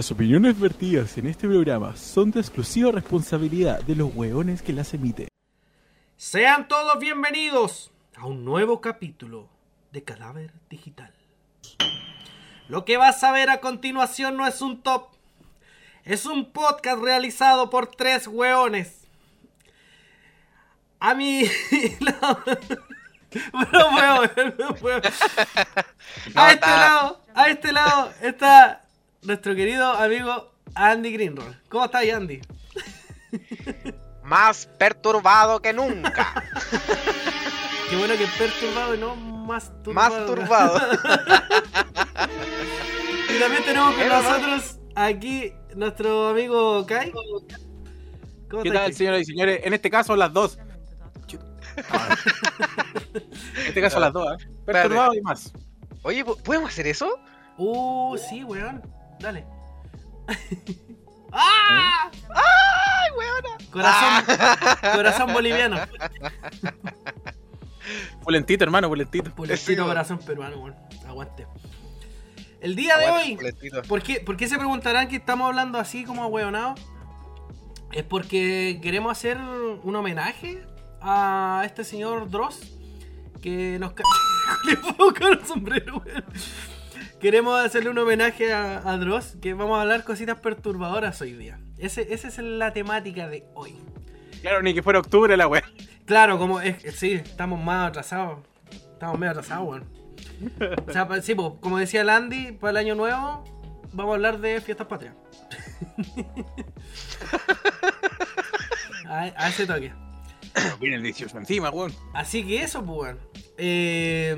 Las opiniones vertidas en este programa son de exclusiva responsabilidad de los hueones que las emiten. Sean todos bienvenidos a un nuevo capítulo de Cadáver Digital. Lo que vas a ver a continuación no es un top, es un podcast realizado por tres hueones. A mí... no puedo no puedo. A este lado, a este lado está nuestro querido amigo Andy Greenroll. ¿Cómo estás, Andy? Más perturbado que nunca. Qué bueno que perturbado y no más turbado. Más turbado. y también tenemos con nosotros aquí nuestro amigo Kai. ¿Cómo ¿Qué tal, señoras y señores? En este caso, las dos. Ah. en este caso, las dos, ¿eh? Perturbado y más. Oye, ¿po- ¿podemos hacer eso? Uh, sí, weón. Dale. ¡Ah! ¡Ay, weona! Corazón, corazón boliviano. Pulentito, hermano, pulentito. Pulentito Sí, corazón peruano, weón. Aguante. El día de hoy. ¿por qué, por qué se preguntarán que estamos hablando así como ahueonados? Es porque queremos hacer un homenaje a este señor Dross que nos Le puedo con el sombrero, weón. Queremos hacerle un homenaje a, a Dross, que vamos a hablar cositas perturbadoras hoy día. Ese, esa es la temática de hoy. Claro, ni que fuera octubre la wea. Claro, como es, sí, estamos más atrasados. Estamos medio atrasados, weón. O sea, sí, como decía el Andy, para el año nuevo vamos a hablar de fiestas patrias. a, a ese toque. Viene el 18 encima, weón. Así que eso, pues, weón. Eh,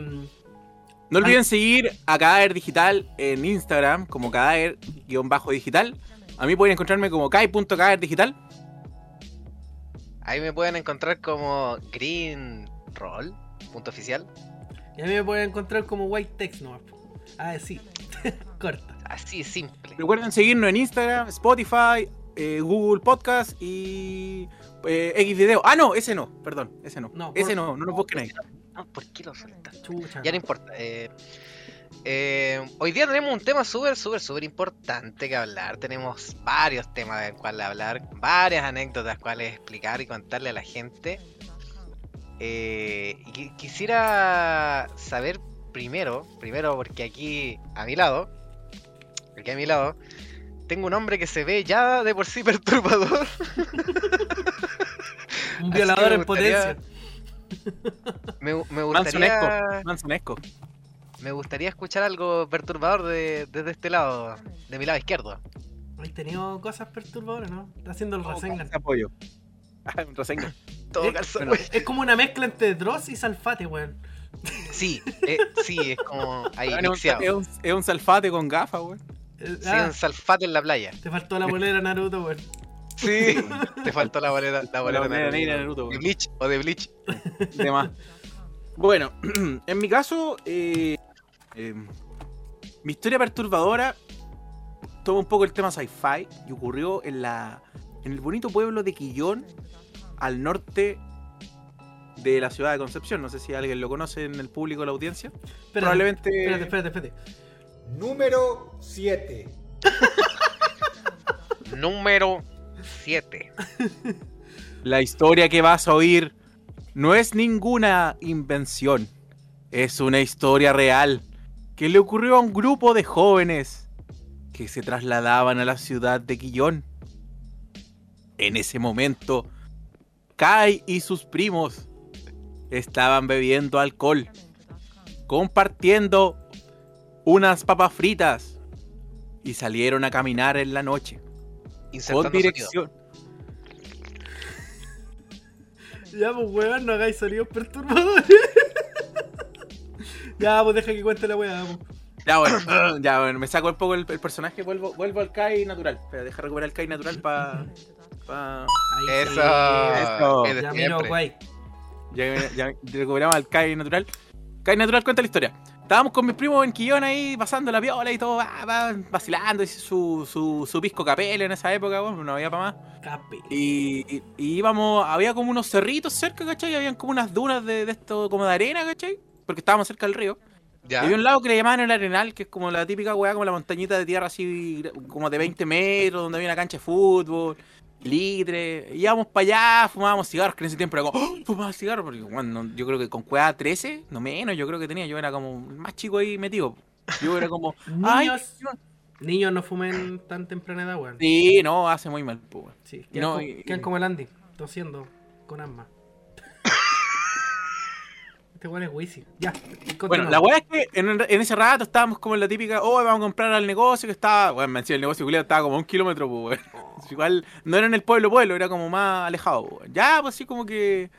No olviden seguir a Cadáver Digital en Instagram como cadáver-digital. A mí pueden encontrarme como kai.cadáverdigital. Ahí me pueden encontrar como Green Roll, punto oficial. y a mí me pueden encontrar como White Text nomás. po. Ah, sí. Corta. Así de simple. Recuerden seguirnos en Instagram, Spotify, eh, Google Podcast y eh, X Video. Ah, no, ese no, perdón, ese no. No, ese por- no, no nos busquen ahí. No, ¿Por qué lo soltaste? Chucha. Ya no importa. eh, eh, hoy día tenemos un tema súper, súper, súper importante que hablar. Tenemos varios temas de cuales hablar, varias anécdotas cuales explicar y contarle a la gente. Eh, y qui- quisiera saber primero, primero porque aquí a mi lado, aquí a mi lado, tengo un hombre que se ve ya de por sí perturbador. Un violador en gustaría- potencia. Me, me gustaría, Mansonesco. me gustaría escuchar algo perturbador de- desde este lado, de mi lado izquierdo. ¿Has tenido cosas perturbadoras, no? Está haciendo el Rasengan. Apoyo. Ah, un Rasengan. Todo bueno. güey. Es como una mezcla entre Dross y Salfate, weón. Sí, eh, sí, es como ahí Bueno, es, mixeado. es un- es un salfate con gafas, weón. Eh, Sí, ah, un salfate en la playa. te faltó la bolera Naruto, weón. Sí, te faltó la bolera, la bolera Naruto. Naruto, De. Bleach o de Bleach. de más. Bueno, en mi caso, eh, eh, mi historia perturbadora toma un poco el tema sci-fi y ocurrió en la en el bonito pueblo de Quillón, al norte de la ciudad de Concepción. No sé si alguien lo conoce en el público o la audiencia. Espérate, Probablemente. Espérate, espérate, espérate. Número 7. Número 7. La historia que vas a oír no es ninguna invención. Es una historia real que le ocurrió a un grupo de jóvenes que se trasladaban a la ciudad de Quillón. En ese momento, Kai y sus primos estaban bebiendo alcohol, compartiendo unas papas fritas y salieron a caminar en la noche con sonido. dirección. Ya, pues, weón, no hagáis sonidos perturbadores. ya, pues, deja que cuente la weá, pues. Ya bueno, ya bueno, me saco un poco el, el personaje, vuelvo, vuelvo al Kai natural. Pero deja recuperar el Kai natural para. Pa... Ahí Eso. Eso. Ya miro, guay. Ya, ya recuperamos al Kai natural. Kai natural cuenta la historia. Estábamos con mis primos en Quillón ahí, pasando la viola y todo, va, va, vacilando, hice su, su, su pisco capel en esa época, bueno, no había para más. Cape. Y, y- y íbamos, había como unos cerritos cerca, ¿cachai? Habían como unas dunas de, de esto, como de arena, ¿cachai? Porque estábamos cerca del río. Y había un lado que le llamaban el Arenal, que es como la típica weá, como la montañita de tierra así, como de 20 metros, donde había una cancha de fútbol, litre. Íbamos para allá, fumábamos cigarros, que en ese tiempo era como, ¡Oh! fumaba cigarros, porque bueno, yo creo que con cueva 13, no menos, yo creo que tenía, yo era como más chico ahí metido. Yo era como, ay, Niños, niños no fumen tan temprana edad, weón. sí, no, hace muy mal, pues. Sí, quedan, no, co- y- quedan como el Andy, tosiendo con asma. Este weón es Wisi. Ya, Bueno, la weá es que en, en ese rato estábamos como en la típica, oh, vamos a comprar al negocio que estaba, bueno, me decía el negocio culiado estaba como a un kilómetro, pues, weón. Igual no era en el pueblo, pueblo, era como más alejado, pues, weón. Ya, pues así como que.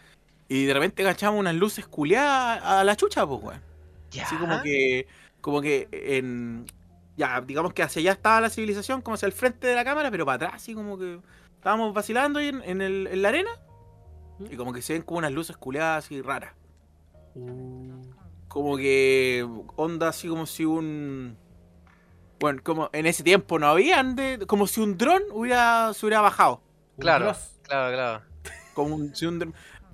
Y de repente cachamos unas luces culiadas a la chucha, pues, weón. Ya. Así como que. Como que en. Ya, digamos que hacia allá estaba la civilización, como hacia el frente de la cámara, pero para atrás, así como que. Estábamos vacilando ahí en, en el- en la arena. Y como que se ven como unas luces culiadas así raras como que onda así como si un bueno como en ese tiempo no habían de como si un dron hubiera se hubiera bajado. Claro, claro, claro. como un, si un dron-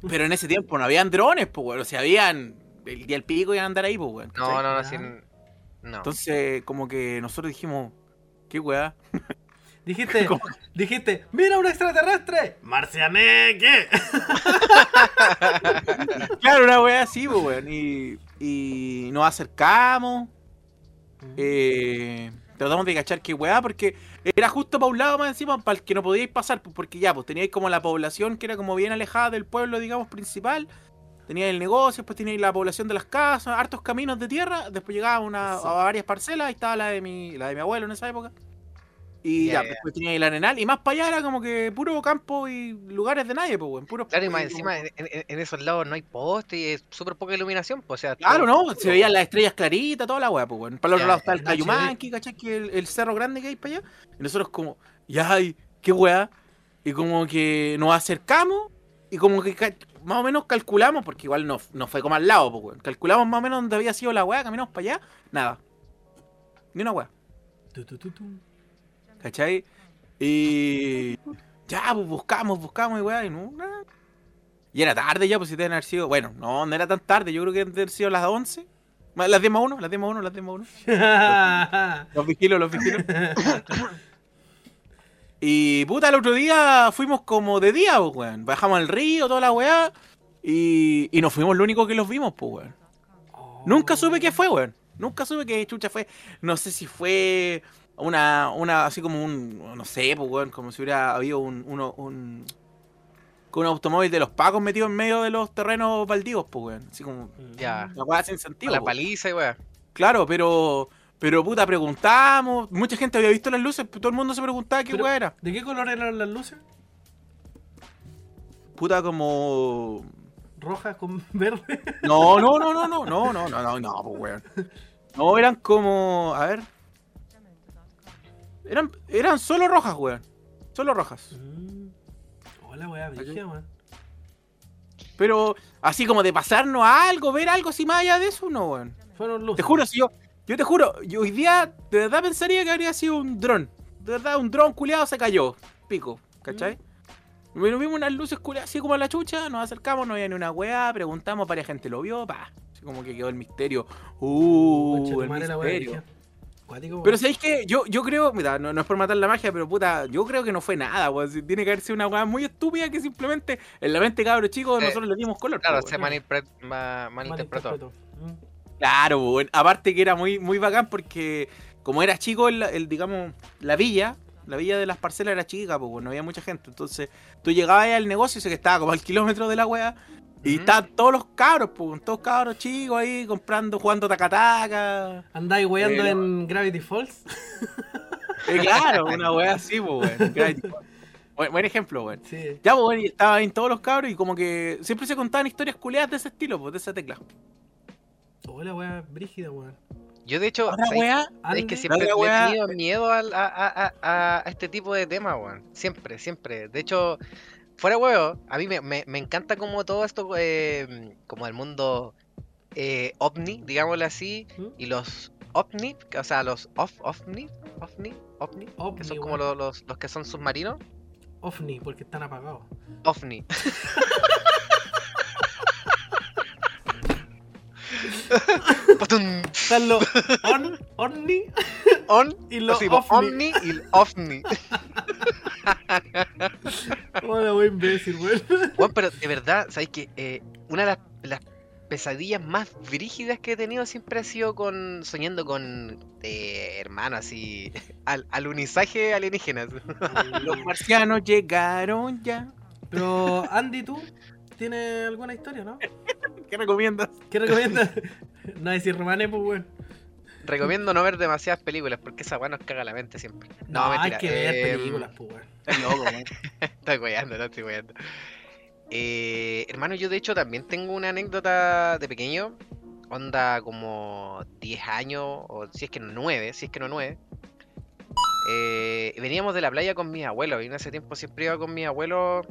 pero en ese tiempo no habían drones pues bueno, o sea habían el día del pico iban a andar ahí pues bueno, No, no, no, sin... No. entonces como que nosotros dijimos qué weá Dijiste, ¿Cómo? dijiste, mira un extraterrestre. Marcianeque. claro una weá así pues bueno, y, y nos acercamos eh, tratamos de cachar qué weá, porque era justo para un lado más encima, para el que no podíais pasar, pues, porque ya, pues teníais como la población que era como bien alejada del pueblo, digamos, principal. Teníais el negocio, después teníais la población de las casas, hartos caminos de tierra, después llegaba una, Sí. a varias parcelas, ahí estaba la de mi, la de mi abuelo en esa época. Y Ya, ya, ya. después teníais el arenal, y más para allá era como que puro campo y lugares de nadie, pues, weón, puro Claro, y más encima en, en- en esos lados no hay poste y es súper poca iluminación, pues, o sea... Claro, todo- ¿no? Se veían las estrellas claritas, toda la weá, pues, weón. Para el otro lado está el. Cayumanqui, ¿cachai? Que el, el cerro grande que hay para allá. Y nosotros como, ya, ay, qué weá. Y como que nos acercamos y como que más o menos calculamos, porque igual no, no fue como al lado, pues, weón. Calculamos más o menos dónde había sido la weá, caminamos para allá, nada. Ni una weá, Tu, tu, tu, tu. ¿Cachai? Y ya, pues buscamos, buscamos y weá, y no, nada. Y era tarde ya, pues si deben haber sido, bueno, no, no era tan tarde, yo creo que deben haber sido las 11. Ma- Las 10 más 1, las 10 más 1, las 10 más 1. Los vigilo, los vigilo. y puta, el otro día fuimos como de día, pues, weón. Bajamos al río, toda la weá. Y, y nos fuimos lo único que los vimos, pues, weón. Nunca supe qué fue, weón. Nunca supe qué chucha fue. No sé si fue una, una así como un, no sé, pues, weón, como si hubiera habido un, uno, un, con un automóvil de los pacos metido en medio de los terrenos baldíos, pues, weón. Así como Ya. una weá sin A sentido. la po. paliza y weá. Claro, pero, pero puta, preguntamos. Mucha gente había visto las luces, todo el mundo se preguntaba qué weá era. ¿De qué color eran las luces? Puta, como. ¿Rojas con verde? No, no, no, no, no, no, no, no, no, no, pues weón. No, eran como. A ver. Eran, eran solo rojas, weón. Solo rojas. Mm. Hola, weón. Pero así como de pasarnos a algo, ver algo así más allá de eso, no, weón. Fueron luces. Te juro, si yo. Yo te juro, yo hoy día de verdad pensaría que habría sido un dron. De verdad, un dron culiado se cayó. Pico, ¿cachai? Bueno, vimos unas luces culiadas así como a la chucha, nos acercamos, no había ni una weá, preguntamos, varias gente lo vio, pa. Así como que quedó el misterio. Uh, Concha el la misterio. Cuático. Pero sabéis que yo, yo creo, mira, no, no es por matar la magia, pero puta, yo creo que no fue nada, weón. Tiene que haber sido una weá muy estúpida que simplemente en la mente cabros chicos Eh, nosotros le dimos color. Claro, se malinpre- ma- malinterpretó. Malinterpretó. Mm. Claro, weón. aparte que era muy, muy bacán porque como era chico el, el, digamos, la villa, la villa de las parcelas era chica, pues no había mucha gente. Entonces, tú llegabas ahí al negocio y se que estaba como al kilómetro de la wea. Y Ujú. estaban todos los cabros, pues, todos cabros chicos ahí comprando, jugando tacataca. ¿Andáis weando Eh, en Gravity Falls? Eh, claro, una wea así, pues, Buen, buen ejemplo, weón. Sí. Ya, pues, estaban ahí todos los cabros y como que siempre se contaban historias culeadas de ese estilo, pues, de esa tecla. Hola, weá, brígida, weón. Yo, de hecho, Otra ¿sabes- wea, Es que siempre he wea- tenido miedo al- a, a- a- a este tipo de temas, weón. Siempre, siempre. De hecho, fuera huevo, a mí me, me- me encanta como todo esto, eh, como el mundo eh, ovni, digámoslo así, ¿Mm? y los ovni, o sea, los off, ovni, ovni, ovni, que Ovni, son como weón. los, los, los que son submarinos, OVNI, porque están apagados. ovni. Están los on, OVNI On, y los OVNI. ovni y el ovni. Hola, wey, imbécil, weón. Bueno, pero de verdad, ¿sabes que eh, Una de las, las pesadillas más brígidas que he tenido siempre ha sido con soñando con eh, hermanos así, al, alunizaje alienígenas. Los marcianos llegaron ya. Pero, Andy, ¿tú tienes alguna historia, no? ¿Qué recomiendas? ¿Qué recomiendas? no decir romanes, pues, weón. Recomiendo no ver demasiadas películas porque esa weá nos caga la mente siempre. No, No, hay que ver eh, películas, pues, weón. Estás loco, weón. Estoy weyando, no estoy weyando. Eh, hermano, yo de hecho también tengo una anécdota de pequeño. Onda como 10 años, o si es que no 9, si es que no 9. Eh, veníamos de la playa con mis abuelos. Y en ese tiempo siempre iba con mis abuelos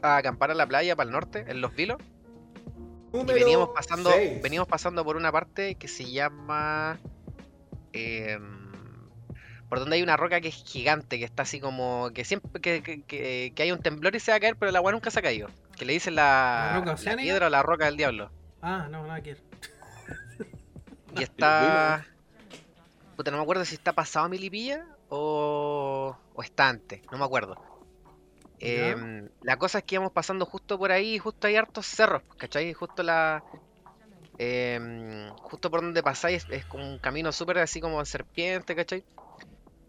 a acampar a la playa para el norte, en Los Vilos. Y Número veníamos pasando, seis. veníamos pasando por una parte que se llama. em, por donde hay una roca que es gigante, que está así como. que siempre que, que- que- que hay un temblor y se va a caer, pero el agua nunca se ha caído. Que le dicen la, ¿La roca la oceánica? piedra o la roca del diablo. Ah, no, nada que ver. Y está. Puta, no me acuerdo si está pasado a Milipilla o. o está antes, no me acuerdo. Em, la cosa es que íbamos pasando justo por ahí, justo hay hartos cerros, ¿cachai? Justo la. em, justo por donde pasáis es, es como un camino súper así como en serpiente, ¿cachai?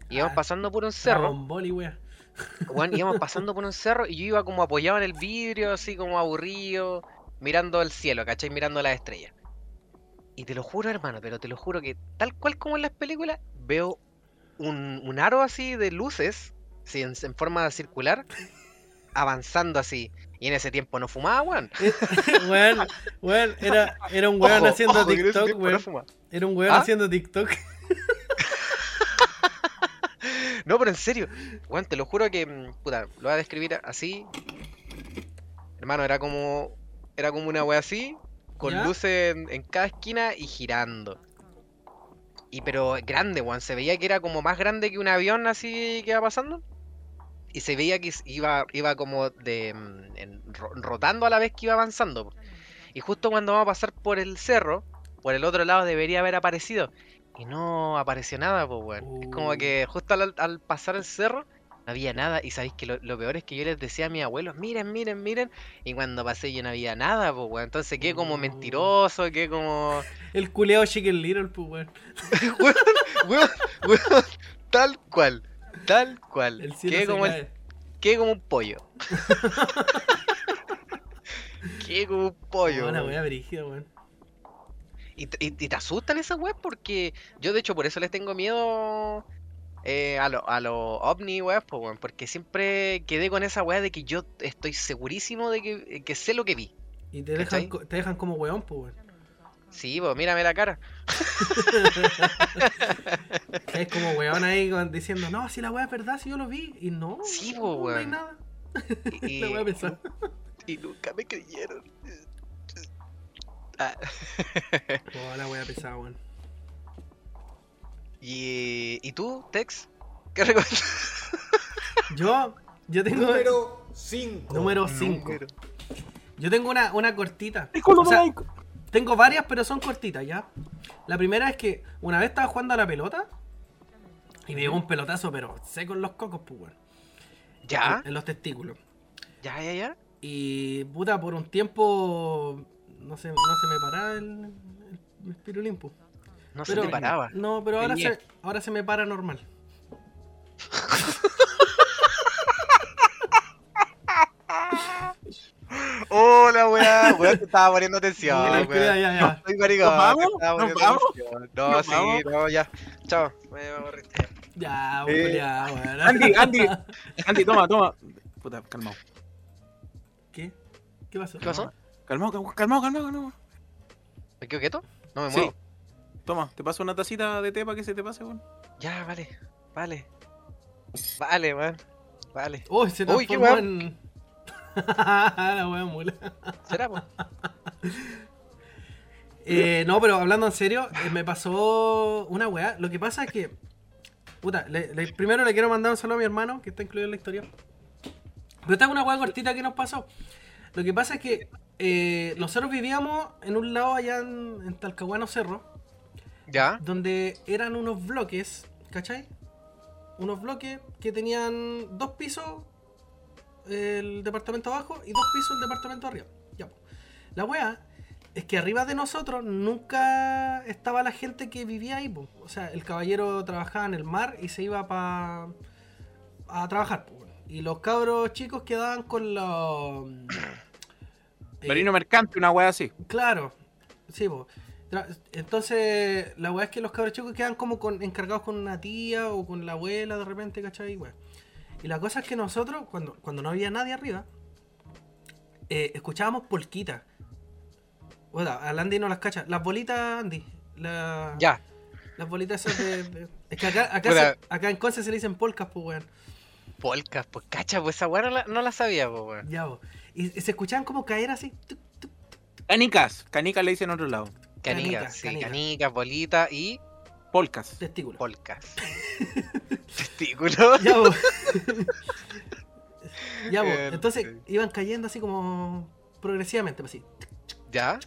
Y íbamos Ah, pasando por un cerro, weón. weón, íbamos pasando por un cerro y yo iba como apoyado en el vidrio, así como aburrido, mirando el cielo, ¿cachai? Mirando las estrellas. Y te lo juro, hermano, pero te lo juro que tal cual como en las películas, veo un, un aro así de luces, sí, en, en forma circular, avanzando así. Y en ese tiempo no fumaba, weón. weón, weón, era, era un weón Ojo, haciendo ojo, TikTok, no weón. Era un weón ¿Ah? haciendo TikTok. No, pero en serio, weón, te lo juro que, mm, puta, lo voy a describir así. Hermano, era como, era como una wea así, con ¿Ya? luces en, en cada esquina y girando. Y pero grande, weón, se veía que era como más grande que un avión así que iba pasando. Y se veía que iba, iba como de mm, en- ro- rotando a la vez que iba avanzando. Y justo cuando vamos a pasar por el cerro, por el otro lado debería haber aparecido. Y no apareció nada, pues, weón. Es como Uh. que justo al, al pasar el cerro no había nada. Y sabéis que lo, lo peor es que yo les decía a mis abuelos, miren, miren, miren. Y cuando pasé yo no había nada, pues, weón. Entonces quedé como Uh. mentiroso, quedé como. El culeado Chicken Little, pues, weón. weón, weón, weón, tal cual. Tal cual. El cielo Quedé como, el- quedé como un pollo. quedé como un pollo. Una weá brígida, weón. Y, te- y- y te asustan esas weas porque yo de hecho por eso les tengo miedo eh, a los a lo ovni weas, po, weón, porque siempre quedé con esa wea de que yo estoy segurísimo de que, que sé lo que vi. Y te dejan, te dejan como weón, pues, weón. Sí, pues mírame la cara. Es como weón ahí con- diciendo, no, si la weá es verdad, si yo lo vi. Y no, Sí, no, po, no hay weón. nada. Y, La weá pesada. y nunca me creyeron. Ah, Oh, la weá pesada, weón. y, ¿Y tú, Tex? ¿Qué recomiendas? Yo, yo tengo. Número 5. Número 5. Número. Yo tengo una, una cortita. Culo O sea, tengo varias, pero son cortitas, ¿ya? La primera es que una vez estaba jugando a la pelota y me llegó un pelotazo, pero seco en los cocos, pues. ¿Ya? En los testículos. ¿Ya, ya, ya? Y, puta, por un tiempo no se, no se me paraba el, el, el pirulín, pues. No Pero- se te paraba. No, pero ahora se, ahora se me para normal. Hola, weá, weá, te estaba poniendo atención, Ya, weá. ya, ya, ya. Soy maricón, ¿Nos vamos? ¿Nos vamos? atención. No, ¿Nos sí, vamos? no, ya. Chao. Me aburriste. Ya, Eh, Julia, weón. Andy, Andy, Andy, toma, toma. Puta, calmado. ¿Qué? ¿Qué pasó? ¿Qué pasó? Calmado, calmado, calmado, calmado. ¿Me quedo quieto? No me Sí. muevo. Toma, te paso una tacita de té para que se te pase, weón. Ya, vale, vale. Vale, weón. Vale. Uy, se Uy, qué transformó en. la wea mula. ¿Será, po? Eh, no, pero hablando en serio, eh, me pasó una weá. Lo que pasa es que. Puta, le- le- primero le quiero mandar un saludo a mi hermano, que está incluido en la historia. Pero esta es una weá cortita que nos pasó. Lo que pasa es que eh, nosotros vivíamos en un lado allá en, en Talcahuano Cerro, ¿Ya? donde eran unos bloques, ¿cachai? Unos bloques que tenían dos pisos el departamento abajo y dos pisos el departamento arriba. Ya, po. La wea es que arriba de nosotros nunca estaba la gente que vivía ahí. po. O sea, el caballero trabajaba en el mar y se iba pa, a trabajar. po, weón. Y los cabros chicos quedaban con los... eh, Marino mercante, una wea así. Claro, sí, po. Tra- Entonces, la weá es que los cabros chicos quedan como con, encargados con una tía o con la abuela de repente, ¿cachai? Weá. Y la cosa es que nosotros, cuando, cuando no había nadie arriba, eh, escuchábamos polquitas. Bueno, al Andy no las cacha. Las bolitas, Andy. la- Ya. Las bolitas esas de. de- Es que acá, acá, se- acá en Conce se le dicen polcas, pues, weón. Polcas, pues cacha, pues esa weá no la, no la sabía, pues weón. Ya, po. Y, y se escuchaban como caer así. tuc, tuc, Canicas. Canicas le dicen en otro lado. Canicas, Canica, sí, canica. canicas, bolitas y Polcas. testículos. polcas. Testículos. Ya, po. ya. Eh, Entonces iban cayendo así como progresivamente, así. ¿Ya?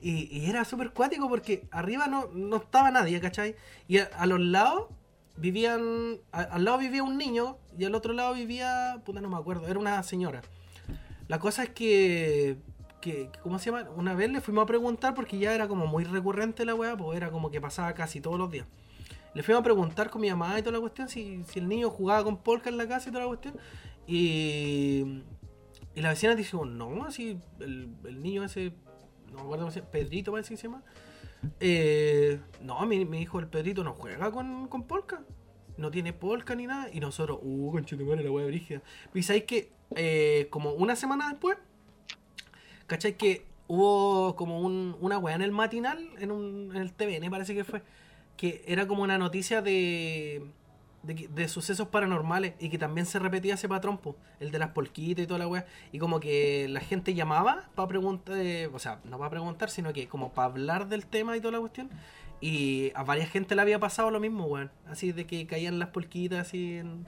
Y, y era súper cuático porque arriba no, no estaba nadie, ¿cachai? Y a, a los lados vivían. a- al lado vivía un niño y al otro lado vivía. Puta, no me acuerdo, era una señora. La cosa es que. Que ¿Cómo se llama? Una vez le fuimos a preguntar porque ya era como muy recurrente la weá, pues era como que pasaba casi todos los días. Le fuimos a preguntar con mi mamá y toda la cuestión si, si el niño jugaba con polka en la casa y toda la cuestión. Y. Y la vecina dijo, no, si el, el niño ese no me acuerdo Pedrito parece que se llama. Eh, no, mi, mi hijo el Pedrito no juega con, con polka. No tiene polka ni nada. Y nosotros, uh, conchetumare, la wea brígida. Y sabéis que eh, como una semana después, ¿cachai? Que hubo como un, una wea en el matinal, en, un, en el TVN parece que fue, que era como una noticia de, de, sucesos paranormales y que también se repetía ese patrón, po, el de las polquitas y toda la wea. Y como que la gente llamaba para preguntar, eh, o sea, no para preguntar, sino que como para hablar del tema y toda la cuestión. Y a varias gente le había pasado lo mismo, weón. Así de que caían las polquitas así en,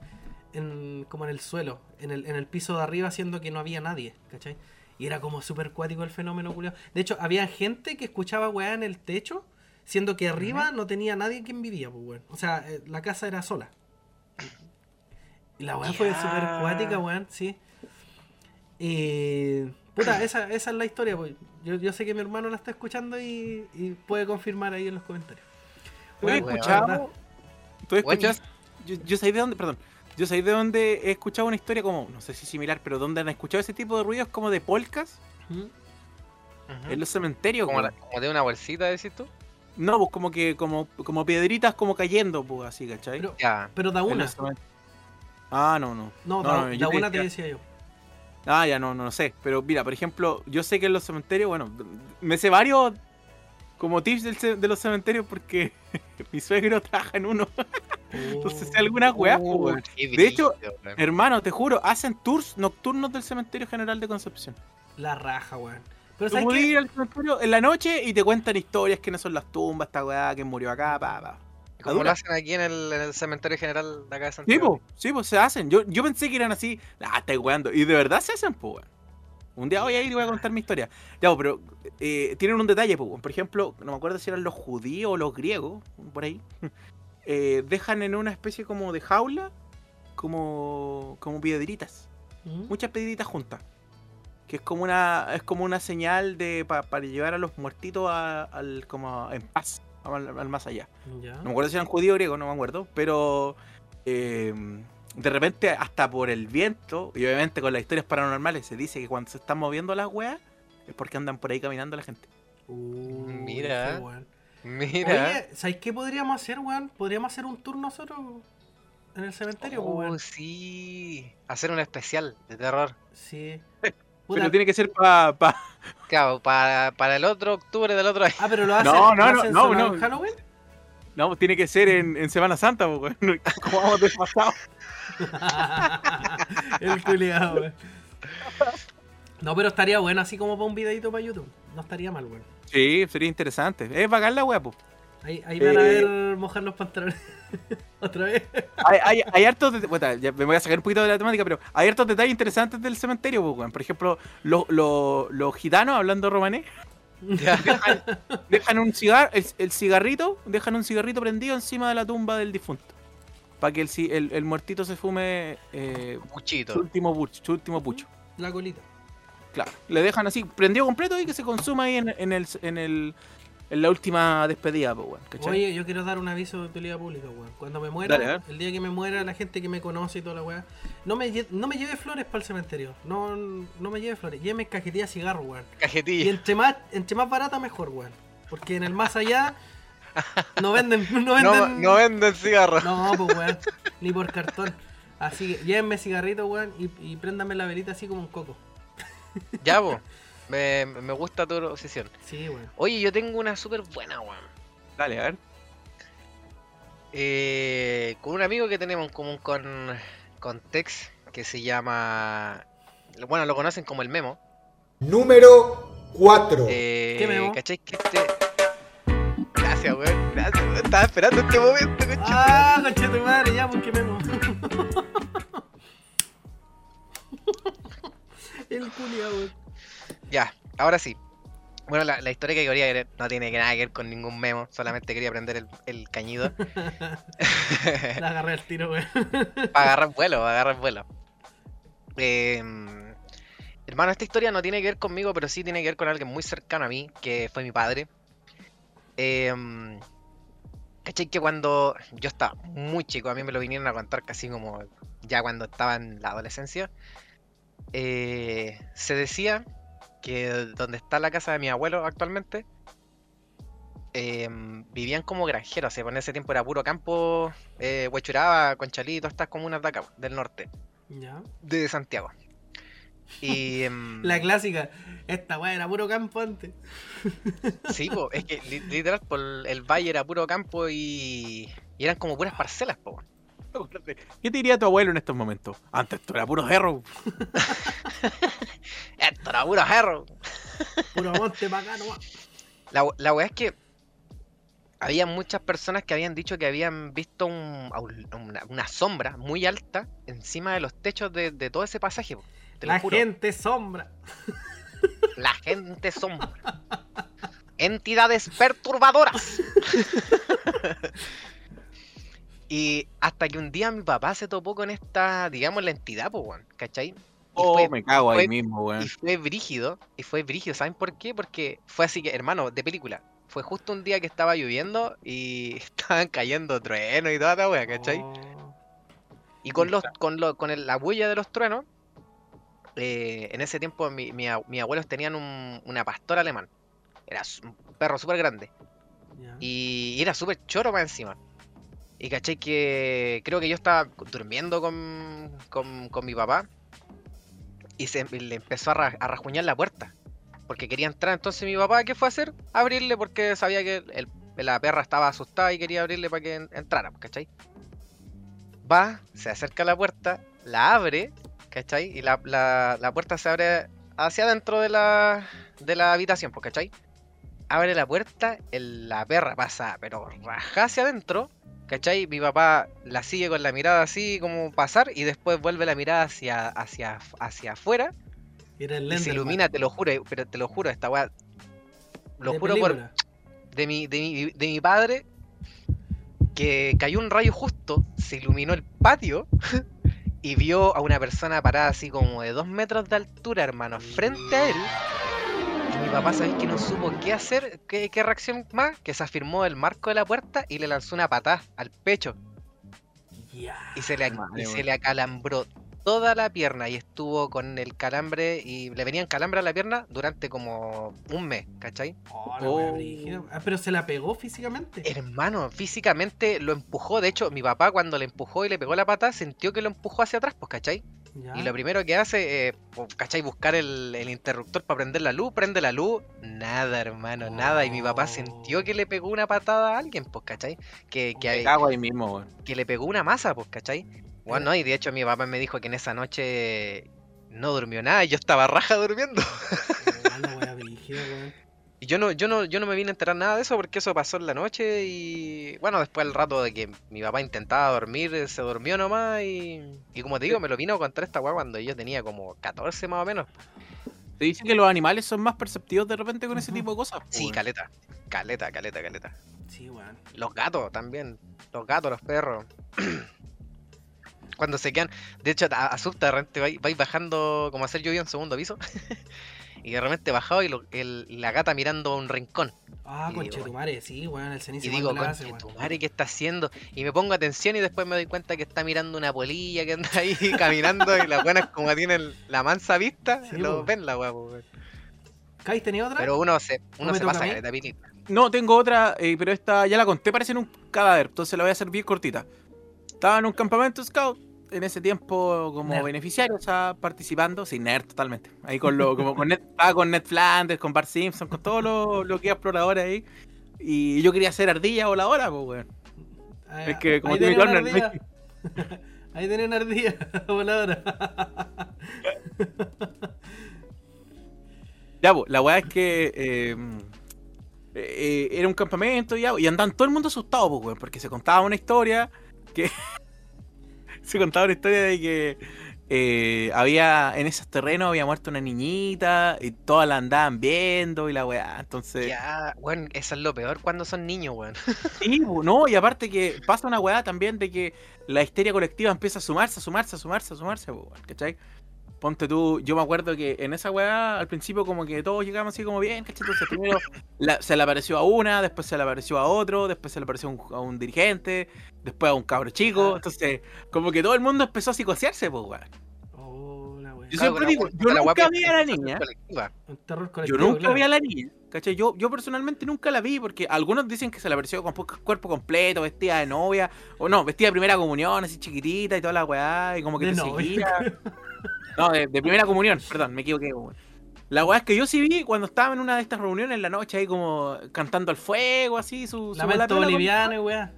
en- como en el suelo, en el, en el piso de arriba, haciendo que no había nadie, ¿cachai? Y era como súper cuático el fenómeno, culiao. De hecho, había gente que escuchaba weá en el techo, siendo que arriba no tenía nadie quien vivía, pues, weón. O sea, eh, la casa era sola. Y la weá fue súper cuática, weón, sí. Y. Puta, esa, esa es la historia, pues. Yo, yo sé que mi hermano la está escuchando y, y puede confirmar ahí en los comentarios. ¿Tú escuchado? ¿Tú Bueno, escuchas? Yo, yo sé de dónde, perdón. Yo sé de dónde he escuchado una historia como, no sé si similar, pero donde han escuchado ese tipo de ruidos como de polcas ¿Mm? En los cementerios. como, la- como de una bolsita, decís tú. No, pues como que, como, como piedritas como cayendo, pues así, ¿cachai? Pero, Ya. pero da una. Ah, no, no. No, No, da, no, da una te decía- decía yo. Ah, ya no, no, no sé. Pero mira, por ejemplo, yo sé que en los cementerios, bueno, me sé varios como tips del de los cementerios porque mi suegro trabaja en uno. Entonces sé algunas weas, pues, weón. Qué De hecho. Hermano, te juro, hacen tours nocturnos del Cementerio General de Concepción. La raja, weón. Pero Tú ¿sabes puedes qué? ir al cementerio en la noche y te cuentan historias que no son las tumbas, esta weá, que murió acá, pa, pa. Como lo hacen aquí en el, en el cementerio general de acá de Sí, Santiago. po, sí, pues se hacen. Yo, yo pensé que eran así, ah, estáis weando. Y de verdad se hacen, pues, weón. Un día voy a ir y voy a contar mi historia. Ya, pero eh, tienen un detalle, pues. Por ejemplo, no me acuerdo si eran los judíos o los griegos, por ahí. eh, dejan en una especie como de jaula, como, como piedritas. ¿Mm? muchas piedritas juntas. Que es como una es como una señal de pa- para llevar a los muertitos a- al como en paz, al, al más allá. Ya. No me acuerdo si eran judíos o griegos, no me acuerdo, pero eh, de repente hasta por el viento y obviamente con las historias paranormales se dice que cuando se están moviendo las weas es porque andan por ahí caminando la gente. Uh, Mira. Mira. Oye, ¿sabes qué podríamos hacer, weón? Podríamos hacer un tour nosotros en el cementerio, Oh, weón. sí. Hacer un especial de terror. Sí. Pero tiene que ser para pa, Claro, para, para el otro octubre del otro año. Ah, pero lo hacen, No, no, no, hacen no, no. en Halloween. no, tiene que ser en, en Semana Santa, weón. como vamos desfasados. el culiado, weón. No, pero estaría bueno así como para un videito para YouTube. No estaría mal, weón. Sí, sería interesante. Es bacán la wea, po. Ahí, ahí van a Eh. ver mojar los pantalones. Otra vez. Hay, hay, hay hartos ya me voy a sacar un poquito de la temática, pero hay hartos detalles interesantes del cementerio, weón. Por ejemplo, los, los, los gitanos, hablando romanés, Ya. dejan, dejan un cigarro, el, el cigarrito, dejan un cigarrito prendido encima de la tumba del difunto. Para que el, el, el muertito se fume eh, su último pucho, su último pucho. La colita. Claro. Le dejan así, prendido completo y que se consuma ahí en, en el, en el en la última despedida, po, weón. Oye, yo quiero dar un aviso de utilidad pública, weón. Cuando me muera, Dale, el día que me muera, la gente que me conoce y toda la weá, no me, no me lleve flores para el cementerio. No, no me lleve flores. Lléveme cajetilla de cigarro, weón. Y Cajetilla. entre más, entre más barata, mejor, weón. Porque en el más allá no venden, no No, venden. no venden cigarros. No, pues weón. Ni por cartón. Así que llévenme cigarrito, weón, y, y préndame la velita así como un coco. Ya, po. Me, me gusta tu posición. Sí, weón. Oye, yo tengo una súper buena, weón. Dale, a ver. Eh, con un amigo que tenemos en común con, con Tex, que se llama. Bueno, lo conocen como el Memo. Número 4. Eh, ¿Qué Memo? ¿Cachai? Que este. Gracias, weón. Gracias, weón. Estaba esperando este momento, concha. Ah, madre, ya, porque me El culiao, weón. Ya, ahora sí. Bueno, la, la historia que quería no tiene nada que ver con ningún memo, solamente quería aprender el, el cañido. La agarré al tiro, weón. para agarrar vuelo, para agarrar vuelo. Eh, hermano, esta historia no tiene que ver conmigo, pero sí tiene que ver con alguien muy cercano a mí, que fue mi padre. Eh, ¿Cachai? Que cuando yo estaba muy chico, a mí me lo vinieron a contar casi como ya cuando estaba en la adolescencia. eh, se decía que donde está la casa de mi abuelo actualmente, eh, vivían como granjeros, o sea, en ese tiempo era puro campo, eh, Huechuraba, Conchalí, todas estas comunas de acá, del norte, Ya. de Santiago. Y em, La clásica. Esta weá era puro campo antes. sí, po, es que li- literal por el valle era puro campo y, y eran como puras parcelas, po. ¿Qué te diría tu abuelo en estos momentos? Antes esto era puro cerro. Esto era puro cerro. Puro monte para acá nomás. La, la weá es que había muchas personas que habían dicho que habían visto un- una, una sombra muy alta encima de los techos de, de todo ese pasaje. po. Te La juro. gente sombra. La gente sombra. Entidades perturbadoras. y hasta que un día mi papá se topó con esta, digamos, la entidad, pues, weón, ¿cachai? Y Oh, fue- me cago ahí fue- mismo, weón. Y fue brígido, y fue brígido, ¿saben por qué? Porque fue así que, hermano, de película. Fue justo un día que estaba lloviendo y estaban cayendo truenos y toda la wea, ¿cachai? Oh. Y con los, con lo- con el- la huella de los truenos, eh, en ese tiempo mi, mis abuelos tenían un, una pastora alemán. Era un perro súper grande. Y, y era súper choro más encima. Y caché que creo que yo estaba durmiendo con, con, con mi papá. Y se y le empezó a, ra- a rajuñar la puerta. Porque quería entrar. Entonces mi papá, ¿qué fue a hacer? Abrirle porque sabía que el- la perra estaba asustada y quería abrirle para que en- entrara, ¿cachai? Va, se acerca a la puerta, la abre, ¿cachai? Y la, la- la puerta se abre hacia adentro de la, de la habitación, pues, ¿cachai? Abre la puerta, el- la perra pasa, pero raja hacia adentro, ¿cachai? Mi papá la sigue con la mirada así como pasar y después vuelve la mirada hacia, hacia, hacia afuera Era el y se ilumina, te lo juro, pero te lo juro, esta weá. Lo De juro por, de mi, de mi, de mi padre que cayó un rayo justo, se iluminó el patio y vio a una persona parada así como de dos metros de altura, hermano, frente a él. Y mi papá, ¿sabes que no supo qué hacer? ¿Qué, qué reacción más? Que se afirmó del marco de la puerta y le lanzó una patada al pecho. Ya. Y se le, Madre, y se le acalambró toda la pierna y estuvo con el calambre y le venían calambre a la pierna durante como un mes, ¿cachai? Oh, la Oh. Ah, pero se la pegó físicamente. Hermano, físicamente lo empujó. De hecho, mi papá cuando le empujó y le pegó la pata, sintió que lo empujó hacia atrás, pues, ¿cachai? Ya. Y lo primero que hace, eh, pues, ¿cachai? Buscar el, el interruptor para prender la luz, prende la luz, nada, hermano, nada. Y mi papá Oh. sintió que le pegó una patada a alguien, pues, ¿cachai? Que, que, Me cago ahí mismo, weón. que le pegó una masa, pues, ¿cachai? Bueno, no, y de hecho mi papá me dijo que en esa noche no durmió nada y yo estaba raja durmiendo. Oh. Y yo no, yo no, yo no me vine a enterar nada de eso porque eso pasó en la noche y bueno, después al rato de que mi papá intentaba dormir, se durmió nomás y, y como te digo, me lo vino a contar esta weá cuando yo tenía como 14 más o menos. Se dice que los animales son más perceptivos de repente con ese tipo de cosas. Sí, caleta, caleta, caleta, caleta. Sí, weón. Los gatos también, los gatos, los perros. Cuando se quedan, de hecho, a- asusta de repente, vais, vais bajando, como hacer vivo en segundo piso, y de repente bajado y lo- el- la gata mirando a un rincón. Ah, conchetumare, sí, weón, el cenizo Y digo, me la hace, conche tu weón. madre, ¿qué está haciendo? Y me pongo atención y después me doy cuenta que está mirando una polilla que anda ahí caminando y las buenas como tienen la mansa vista, Sí, lo ven la weón. ¿Kai tenía otra? Pero uno se, uno se pasa caleta, pilita. No, tengo otra, eh, pero esta ya la conté, parece en un cadáver, entonces la voy a hacer bien cortita. Estaba en un campamento scout, en ese tiempo como Nerd. beneficiario, o sea, participando, sin nerd totalmente. Ahí con lo, como con Ned, estaba con Ned Flanders, con Bart Simpson, con todo lo, lo que explorador ahí. Y yo quería ser ardilla voladora, pues, weón. Ah, es que como Timmy Turner, ardilla. Ahí tenía una ardilla voladora. Ya, pues, la weá es que eh, eh, era un campamento ya, y andaban todo el mundo asustado, pues, weón, porque se contaba una historia que. se contaba una historia de que eh, había en esos terrenos había muerto una niñita y todas la andaban viendo y la weá. Entonces, Ya, weón, eso es lo peor cuando son niños, weón. sí, no, y aparte que pasa una weá también de que la histeria colectiva empieza a sumarse, a sumarse, a sumarse, a sumarse, weón, ¿cachai? Ponte tú, yo me acuerdo que en esa weá al principio como que todos llegamos así como bien, ¿cachai? Entonces primero la- se le apareció a una, después se le apareció a otro, después se le apareció a un, a un dirigente, después a un cabro chico, Ya. entonces como que todo el mundo empezó a psicosearse, pues. Oh, la wea. Yo siempre la digo, weá- yo la nunca weá vi a la niña. Yo nunca claro. vi a la niña, ¿cachai? Yo, yo personalmente nunca la vi porque algunos dicen que se le apareció con cuerpo completo, vestida de novia, o no, vestida de primera comunión, así chiquitita y toda la weá, y como que De te novia. seguía. No, de, de primera comunión, perdón, me equivoqué. La weá es que yo sí vi cuando estaba en una de estas reuniones en la noche ahí como cantando al fuego, así, su... su Lamento boliviano, weá.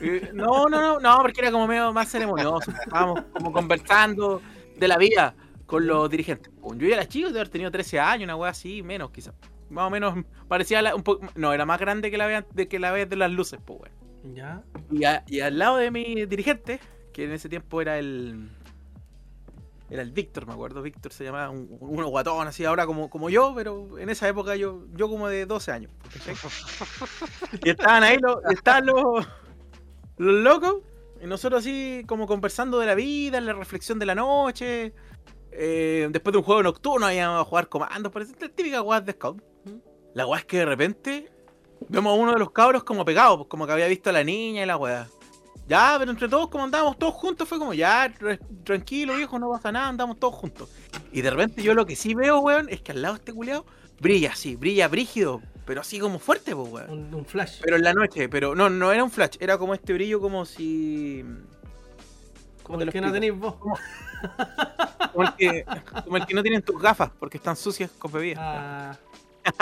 eh, No, no, no, no, porque era como medio más ceremonioso. Estábamos como conversando de la vida con los dirigentes. Yo ya era chico, de haber tenido 13 años, una wea así, menos quizás. Más o menos parecía la- un poco. No, era más grande que la vez de que la vez de las luces, pues weón. Ya. Y, a- y al lado de mi dirigente, que en ese tiempo era el. Era el Víctor, me acuerdo. Víctor se llamaba un, uno guatón, así ahora como, como yo, pero en esa época yo, yo como de 12 años. Y estaban ahí los, y estaban los, los locos, y nosotros así como conversando de la vida, la reflexión de la noche. eh, después de un juego nocturno íbamos a jugar comandos, parece la típica weá de scout. La weá es que de repente vemos a uno de los cabros como pegado, pues como que había visto a la niña y la weá. Ya, pero entre todos, como andábamos todos juntos, fue como, ya, re- tranquilo, viejo, no pasa nada, andamos todos juntos. Y de repente yo lo que sí veo, weón, es que al lado de este culeado brilla así, brilla brígido, pero así como fuerte, pues, weón. Un, un flash. Pero en la noche, pero no, no era un flash, era como este brillo como si. Como el lo que no tenéis vos. Como el, que, como el que no tienen tus gafas porque están sucias con bebida. Ah.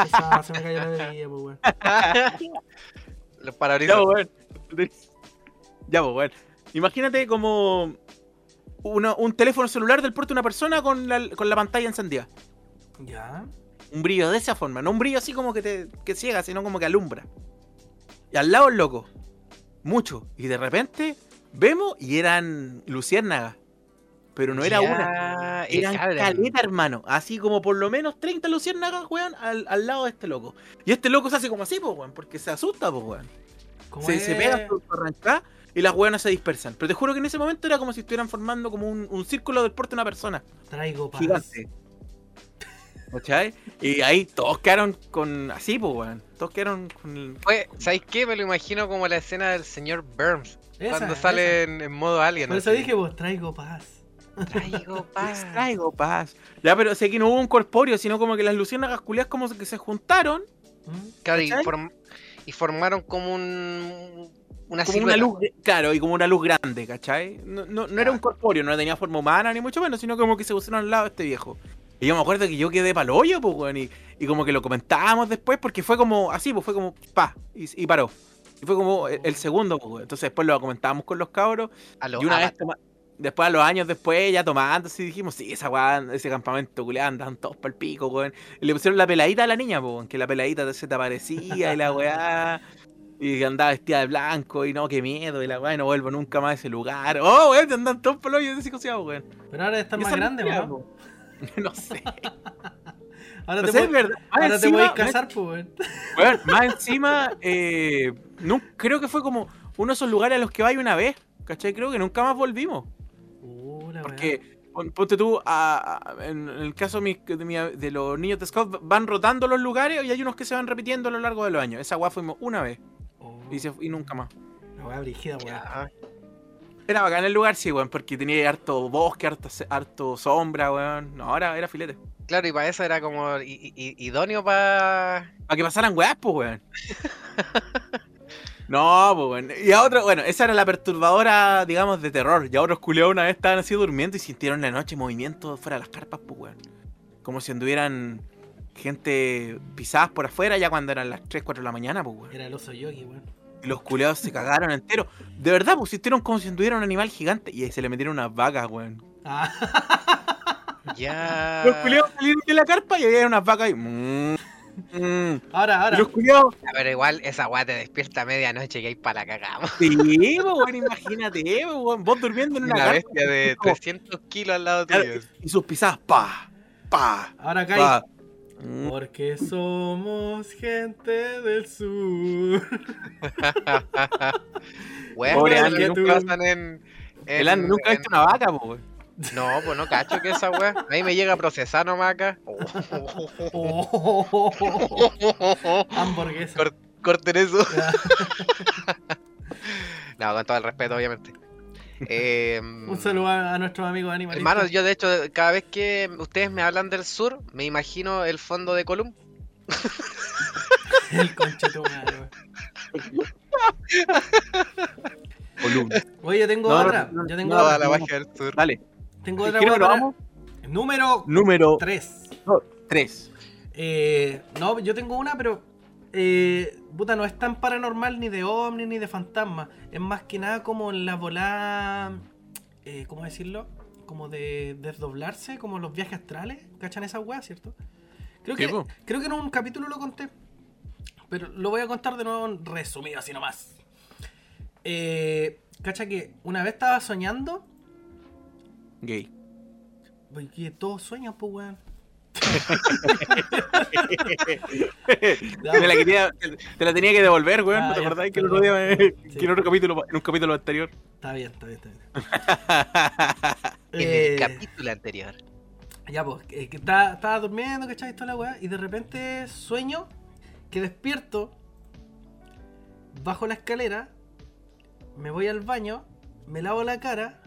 esa- se me cayó la bebida, pues, weón. Los parabrisas. weón. Ya, pues, weón. Imagínate como uno- un teléfono celular del porte de una persona con la, con la pantalla encendida. Ya. Un brillo de esa forma, no un brillo así como que te que ciega, sino como que alumbra. Y al lado el loco. Mucho. Y de repente vemos y eran luciérnagas. Pero no era una. Ya, Eran cabra. caleta, hermano. Así como por lo menos 30 luciérnagas, weón, al, al lado de este loco. Y este loco se hace como así, pues, weón, porque se asusta, pues, weón. ¿Cómo Se, se pega su arrancada y las weonas se dispersan. Pero te juro que en ese momento era como si estuvieran formando como un, un círculo del porte de una persona. Traigo paz. Gigante. ¿Cachai? Y ahí todos quedaron con. Así, pues, weón. Todos quedaron con. el- Fue, ¿Sabéis qué? Me lo imagino como la escena del señor Burns. Esa, cuando sale en, en modo alien. Por eso así. dije, vos, traigo paz. Traigo paz. Traigo paz. Ya, pero sé que no hubo un corpóreo, sino como que las luciérnagas culiadas como que se juntaron. ¿Mm? Claro, y, ¿Cachai? form- y formaron como un. Una como una luz, claro, y como una luz grande, ¿cachai? No, no, no era un corpóreo, no tenía forma humana ni mucho menos, sino como que se pusieron al lado de este viejo. Y yo me acuerdo que yo quedé paloyo, pues, weón, y, y como que lo comentábamos después, porque fue como así, pues fue como pa, y, y paró. Y fue como el, el segundo, pues. Entonces después lo comentábamos con los cabros, A lo y una vez después a los años después, ya tomando, así dijimos, sí, esa weá, ese campamento culiado andaban todos para el pico, weón. Y le pusieron la peladita a la niña, po, weón, que la peladita se te aparecía y la weá. Y que andaba vestida de blanco y no, qué miedo, y la weá, no vuelvo nunca más a ese lugar. Oh, weón, andan todos por los hoyos de ese cosado, weón. Pero ahora estás Y más esa grande, mentira, weón. No sé. Ahora No te, sé, puedes- te casar, pues, weón. Weón, más encima, eh, no, creo que fue como uno de esos lugares a los que vais una vez, ¿cachai? Creo que nunca más volvimos. Uh, la. Porque, pon- ponte tú, a- a- en el caso de, mi- de mi- de los niños de Scout, van rotando los lugares y hay unos que se van repitiendo a lo largo de los años. Esa weá fuimos una vez Oh, y, se- y nunca más. la weá brígida, weón. Ya. Era bacán el lugar, sí, weón, porque tenía harto bosque, harto, harto sombra, weón. No, ahora era filete. Claro, y para eso era como i- i- idóneo para. Para que pasaran weás, pues, weón. No, pues, weón. Y a otro, bueno, esa era la perturbadora, digamos, de terror. Y a otros culiados una vez estaban así durmiendo y sintieron en la noche movimiento fuera de las carpas, pues, weón. Como si anduvieran gente pisadas por afuera ya cuando eran las 3, 4 de la mañana, pues, weón. Era el oso yogi, weón. Y los culiados se cagaron enteros. De verdad, pues, sintieron como si anduviera un animal gigante. Y ahí se le metieron unas vacas, weón. Ah, Ya. Los culiados salieron de la carpa y había unas vacas y... mm, mm. ahora, Y ahora. los culiados Pero igual esa weá te despierta a medianoche que hay para la cagamos. Sí, pues, weón, imagínate, weón, vos durmiendo en una, Una carpa, bestia de como- 300 kilos al lado tuyo. y sus pisadas, pa, pa, Ahora cae. pa. Mm, Porque somos gente del sur. Weón, Pobre Andy, nunca pasan en. en- El Andy nunca ha en- visto una vaca, pues. No, pues no cacho que esa weá. Ahí me llega a procesar nomás acá. Oh, hamburguesa. Cor- Corten eso. No, con todo el respeto, obviamente. Eh, Un saludo a, a nuestros amigos animalistas. Hermano, yo de hecho, cada vez que ustedes me hablan del sur, me imagino el fondo de Colum. El conchetumare, weón. Column. Oye, yo tengo No, otra. no, yo tengo no, otra. la del sur. Dale. Tengo ¿Qué otra número weá para- vamos? Número Número 3. 3. Eh, no, yo tengo una, pero. Eh, puta, no es tan paranormal ni de ovni ni de fantasma. Es más que nada como la volada. Eh, ¿Cómo decirlo? Como de desdoblarse, como los viajes astrales. ¿Cachan esa weá, cierto? Creo que, po. creo que en un capítulo lo conté. Pero lo voy a contar de nuevo resumido, así nomás. Eh, cacha que una vez estaba soñando. Gay. Porque todos sueñan, pues, weón. Me la quería, te la tenía que devolver, weón. Ah, ¿No te ya, acordás que el otro día, me- Sí. que en otro capítulo, en un capítulo anterior? Está bien, está bien, está bien. En Eh, el capítulo anterior. Ya, pues, que, estaba, estaba durmiendo, ¿cachai? Toda la weá. Y de repente sueño que despierto, bajo la escalera, me voy al baño, me lavo la cara.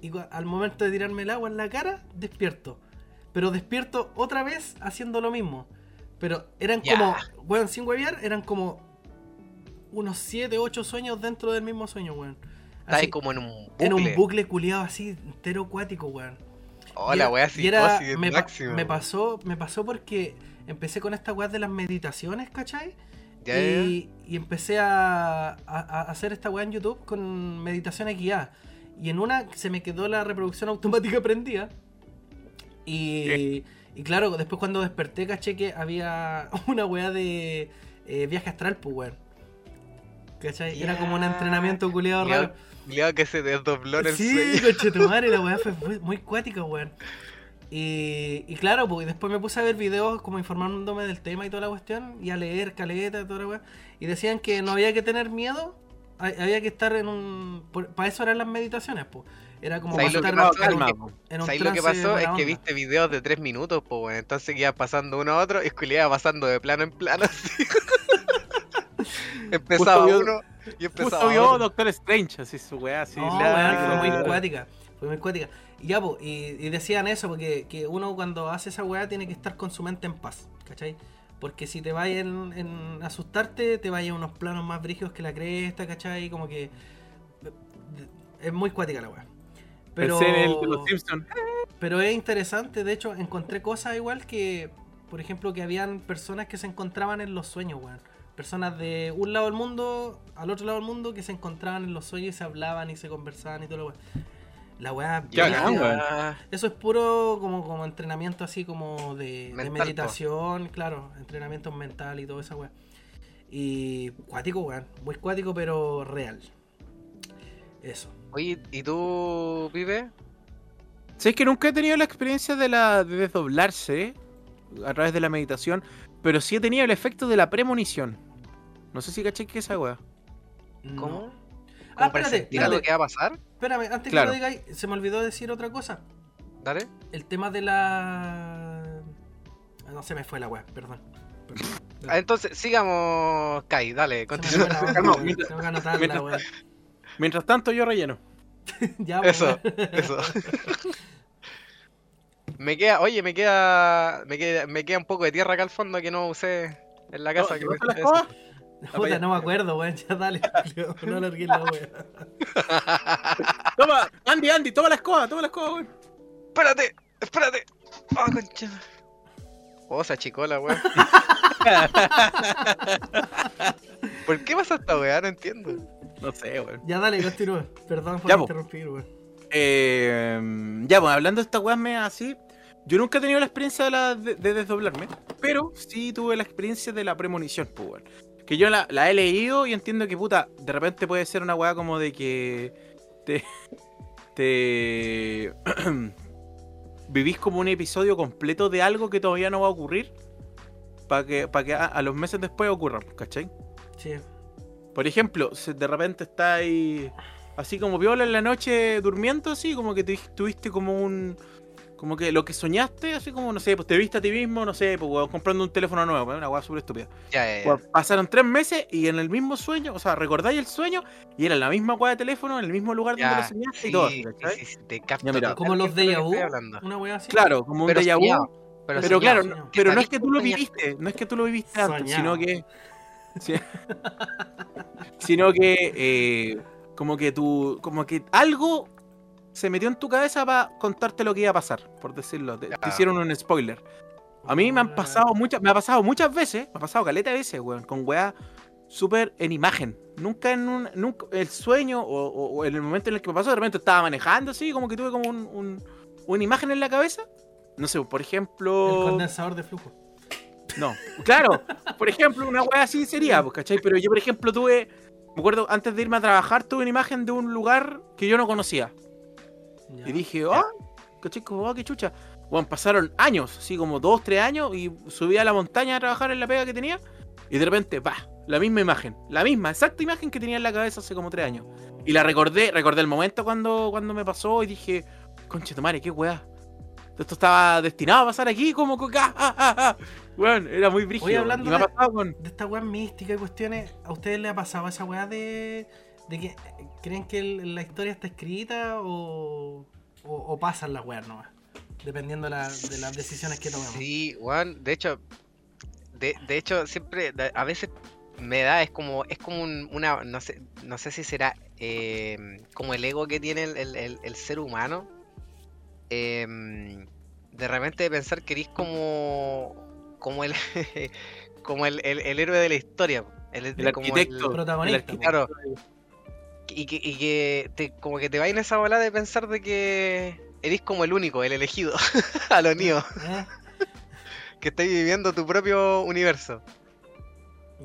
Y al momento de tirarme el agua en la cara, despierto. Pero despierto otra vez haciendo lo mismo. Pero eran Ya. como, weón, sin huevear, eran como unos 7, 8 sueños dentro del mismo sueño, weón. Está ahí como en un bucle. en un bucle culiado así, entero acuático, weón. Hola, era- weá, psicosis me, máximo. me pasó, me pasó porque empecé con esta weá de las meditaciones, ¿cachai? Ya. y, y empecé a, a- a hacer esta weá en YouTube con meditaciones guiadas. Y en una se me quedó la reproducción automática prendida. Y, y claro, después cuando desperté, caché que había una weá de eh, viaje astral, pues weón. ¿Cachai? Era como un entrenamiento culiado raro. que se desdobló en el Sí, sueño. conchetumare, la weá fue muy, muy cuática, weón. Y, y claro, pues después me puse a ver videos como informándome del tema y toda la cuestión, y a leer caleta y toda la weá. Y decían que no había que tener miedo, ha- había que estar en un. Para eso eran las meditaciones, pues. Era como ¿Sabes lo que pasó? en un- Calma, que- po. en un ¿Sabes lo que pasó? Es que viste videos de 3 minutos, pues bueno, entonces iba pasando uno a otro y Juli iba pasando de plano en plano así. empezaba Justo vio- uno y empezaba Justo vio otro. Doctor Strange, así su weá, así. No, la- fue muy cuática. Fue muy cuática. Y ya, pues, y, y decían eso, porque que uno cuando hace esa weá tiene que estar con su mente en paz, ¿cachai? Porque si te vayas en, en asustarte, te vayas a unos planos más brígidos que la cresta, ¿cachai? Como que. Es muy cuática la weá. Pero, Pensé en el de los Simpsons. pero es interesante, de hecho, encontré cosas igual que, por ejemplo, que habían personas que se encontraban en los sueños, weón. Personas de un lado del mundo al otro lado del mundo que se encontraban en los sueños y se hablaban y se conversaban y todo lo weón. La weá. Weón. Eso es puro como, como entrenamiento así como de, de Mental, po. meditación, claro, entrenamiento mental y todo esa weá. Y cuático, weón. Muy cuático, pero real. Eso. Oye, ¿y tú, Pipe? Sé que nunca he tenido la experiencia de la de desdoblarse a través de la meditación, pero sí he tenido el efecto de la premonición. No sé si caché que es esa weá. ¿Cómo? Ah, ¿Cómo espérate, espérate. que va a pasar? Espérame, antes Claro. que lo digáis, se me olvidó decir otra cosa. Dale. El tema de la. Ah, No se me fue la weá, perdón. Perdón. Ah, entonces, sigamos, Kai, dale, Se me continúa. fue la anotarla, mientras- weón. Tanto, yo relleno. Ya, pues, Eso, weón. eso. me queda, oye, me queda, me queda, me queda un poco de tierra acá al fondo que no usé en la casa. ¿Te que pasa me- la escoba? Puta, no me acuerdo, weón. Ya dale. No alargué la weá. Toma, Andy, Andy, toma la escoba, toma la escoba, weón. Espérate, espérate. Oh, concha. Oh, se achicó la weá. ¿Por qué pasa esta weá? No entiendo. No sé, weón. Ya dale, continúa. Perdón por Ya, interrumpir, weón. Eh, ya, pues hablando de esta weá me así, yo nunca he tenido la experiencia de, la- de- de desdoblarme, pero sí tuve la experiencia de la premonición, pues, weón. Que yo la, la he leído y entiendo que, puta, de repente puede ser una weá como de que te. te. vivís como un episodio completo de algo que todavía no va a ocurrir para que, para que a, a los meses después ocurra, ¿cachai? Sí. Por ejemplo, si de repente estáis así como viola en la noche durmiendo, así como que te- tuviste como un. Como que lo que soñaste, así como, no sé, pues te viste a ti mismo, no sé, pues weón, comprando un teléfono nuevo, una weá súper estúpida. Ya, ya, ya. Weón, pasaron tres meses y en el mismo sueño, o sea, recordáis el sueño y era en la misma weá de teléfono, en el mismo lugar donde Ya, lo soñaste sí, y todo, sí, sí, sí, te capto Ya, mira. Como los de vu, una wea así. Claro, como un Pero déjà vu. soñado, Pero, soñado. claro, soñado. pero no es que tú lo viviste, no es que tú lo viviste antes, Soñado. sino que. Sí. sino que eh, como que tú. Como que algo se metió en tu cabeza para contarte lo que iba a pasar, por decirlo. Te, hicieron un spoiler. A mí me han pasado muchas, me ha pasado muchas veces, me ha pasado caleta de veces, weón, con weá súper en imagen. Nunca en un, nunca, el sueño o, o- o en el momento en el que me pasó, de repente estaba manejando así, como que tuve como un, un- una imagen en la cabeza. No sé, por El ejemplo. condensador de flujo. No, claro, por ejemplo, una weá así sería, pues, ¿cachai? Pero yo, por ejemplo, tuve, me acuerdo, antes de irme a trabajar, tuve una imagen de un lugar que yo no conocía. Ya. Y dije, ah, ¿cachai? Como, ah, qué chucha. Bueno, pasaron años, así como dos, tres años, y subí a la montaña a trabajar en la pega que tenía, y de repente, pa, la misma imagen, la misma, exacta imagen que tenía en la cabeza hace como tres años. Y la recordé, recordé el momento cuando, cuando me pasó y dije, concha tu madre, qué weá. Esto estaba destinado a pasar aquí, como que, ah, ah. Weón, era muy brígido. Oye, hablando de- pasado. De esta weá mística y cuestiones, ¿a ustedes les ha pasado esa weá de, de que creen que el- la historia está escrita o, o, o pasan las weas nomás? Dependiendo la- de las decisiones que tomemos. Sí, Juan, de hecho, de, de hecho, siempre, de- a veces me da, es como, es como un- una, no sé, no sé si será eh, como el ego que tiene el, el- el- el ser humano. em, de repente de pensar que eres como, como el, como el, el- el héroe de la historia. El, El como arquitecto. Protagonista, el arquitecto. Claro. Y que, y que te, como que te va en esa bola de pensar de que eres como el único, el elegido, a los niños, ¿Eh? que estáis viviendo tu propio universo.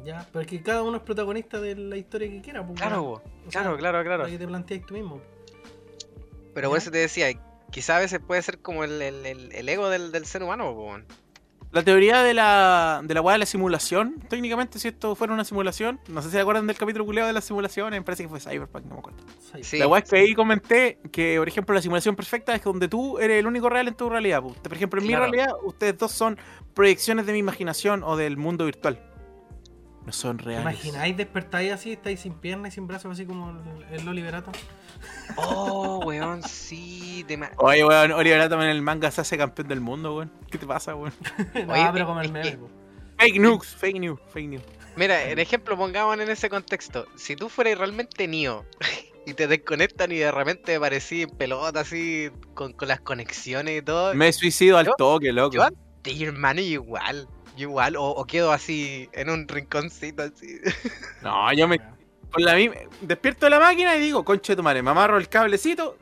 Ya, pero es que cada uno es protagonista de la historia que quiera. pues, Claro, sea, claro, claro, claro. La que te planteas tú mismo. Pero por eso te decía, quizá a veces puede ser como el, el- el- ego del, del ser humano, po. La teoría de la, de la weá de la simulación, técnicamente, si esto fuera una simulación, no sé si se acuerdan del capítulo culeado de las simulaciones, me parece que fue Cyberpunk, no me acuerdo. Sí. La weá es que ahí comenté que, por ejemplo, la simulación perfecta es donde tú eres el único real en tu realidad. Por ejemplo, en Claro. mi realidad, ustedes dos son proyecciones de mi imaginación o del mundo virtual. No son ¿Te reales. imagináis despertáis así, estáis sin piernas y sin brazos, así como el, el Oli Berato? Oh, weón, sí. te ma- Oye, weón, Oliver Atom en el manga se hace campeón del mundo, weón. ¿Qué te pasa, weón? no, Oye, pero como el meme. Fake news, fake news, fake news. Mira, el ejemplo pongamos en ese contexto. Si tú fueras realmente Neo y te desconectan y de repente aparecí en pelota así con, con las conexiones y todo, Me suicido al toque, loco. yo de hermano igual. Yo igual, o, o quedo así en un rinconcito así. No, yo me. Con la misma. Despierto de la máquina y digo, conche tu madre, me amarro el cablecito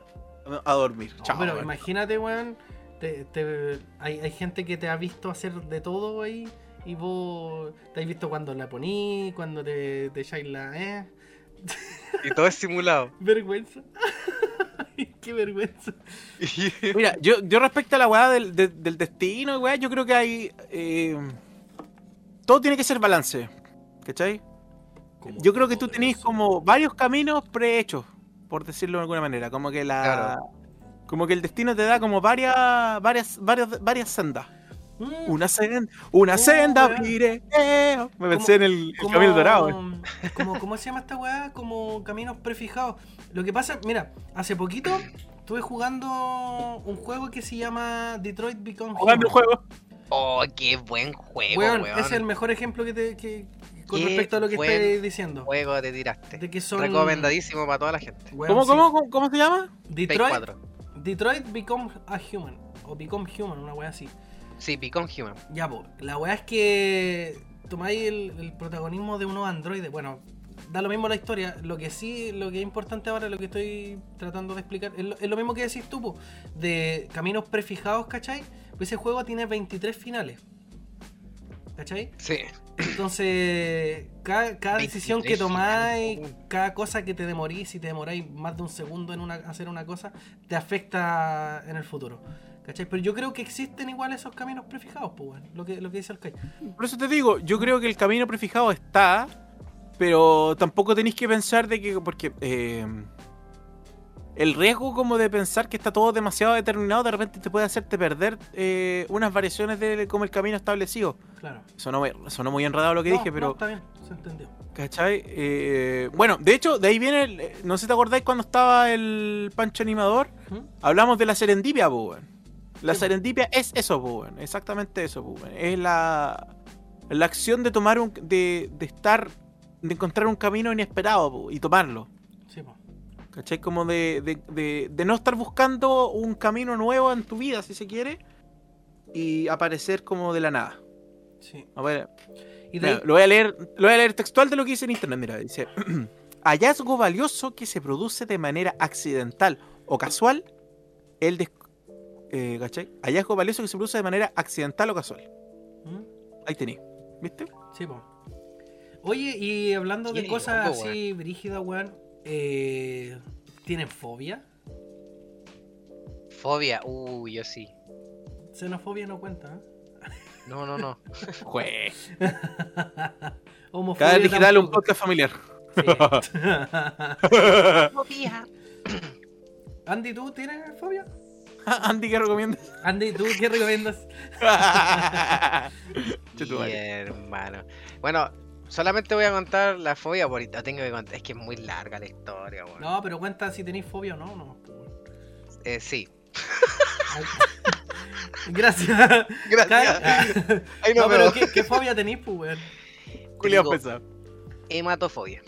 a dormir. No, Chao. pero imagínate, weón. te- te- hay, hay gente que te ha visto hacer de todo ahí. Y vos te has visto cuando la poní, cuando te, te echáis la. ¿eh? Y todo es simulado. Vergüenza. Qué vergüenza. Mira, yo, yo respecto a la weá del, de- del destino, weá, yo creo que hay. eh, todo tiene que ser balance. ¿Cachai? Yo creo que tú tenés como varios caminos prehechos, por decirlo de alguna manera. Como que la. Claro. Como que el destino te da como varias. varias, varias, varias sendas. Mm, Una senda, una Oh, senda weá. pireo. Me pensé en el, el camino dorado. como, ¿Cómo se llama esta weá? Como caminos prefijados. Lo que pasa, mira, hace poquito estuve jugando un juego que se llama Detroit Become Jugando el Human. juego. Oh, qué buen juego, Weón, es el mejor ejemplo que te, que, con respecto a lo que estoy diciendo. Juego te tiraste. De que son. Recomendadísimo para toda la gente. Weón, ¿Cómo, sí. cómo, cómo, cómo se llama? Detroit, 4. Detroit Become a Human. O Become Human, una weá así. Sí, Become Human. Ya, po, la weá es que tomáis el, el protagonismo de unos androides. Bueno, da lo mismo la historia. Lo que sí, lo que es importante ahora, lo que estoy tratando de explicar, es lo, es lo mismo que decís tú, po, de caminos prefijados, ¿cachai? Pues ese juego tiene 23 finales. ¿Cachai? Sí. Entonces, cada, cada decisión que 23 tomáis, cada cosa que te demorís, si te demoráis más de un segundo en una, hacer una cosa, te afecta en el futuro. ¿Cachai? Pero yo creo que existen igual esos caminos prefijados, pues, bueno, lo que, lo que dice el Kai. Por eso te digo, yo creo que el camino prefijado está, pero tampoco tenéis que pensar de que, porque eh, el riesgo como de pensar que está todo demasiado determinado de repente te puede hacerte perder eh, unas variaciones de como el camino establecido. Claro. Sonó, muy- sonó muy enredado lo que No, dije, no, pero... está bien, se entendió. ¿Cachai? Eh, bueno, de hecho, de ahí viene, el- no sé si te acordáis cuando estaba el Pancho Animador, ¿Mm? hablamos de la serendipia, po, weón. La Sí, po. serendipia es eso, po, weón. Exactamente eso, po, weón. Es la, la acción de tomar un. de, de estar. De encontrar un camino inesperado po, y tomarlo. Sí, po. ¿Cachai? Como de, de, de- de no estar buscando un camino nuevo en tu vida, si se quiere, y aparecer como de la nada. Sí. A ver, Y Mira, lo voy a leer, lo voy a leer textual de lo que dice en internet. Mira, dice: hallazgo valioso que se produce de manera accidental o casual. El des- eh, ¿cachai? Hallazgo valioso que se produce de manera accidental o casual. ¿Mm? Ahí tení. ¿Viste? Sí, po. Oye, y hablando de cosas loco, así brígidas, weón, eh, ¿tienen fobia? Fobia. Uy, yo sí. Xenofobia no cuenta, ¿eh? No, no, no. Jue. Homofobia Cada digital un podcast familiar. Sí. Fobia. Andy, ¿tú tienes fobia? Andy, ¿qué recomiendas? Andy, ¿tú qué recomiendas? Bien, hermano. Bueno, solamente voy a contar la fobia por ahorita. Tengo que contar. Es que es muy larga la historia, weón. No, pero cuenta si tenéis fobia o no. no. Eh, sí. Ay. Gracias. Gracias. Ahí No, pero. ¿qué, qué fobia tenéis, pues, weón? Pesado. Hematofobia.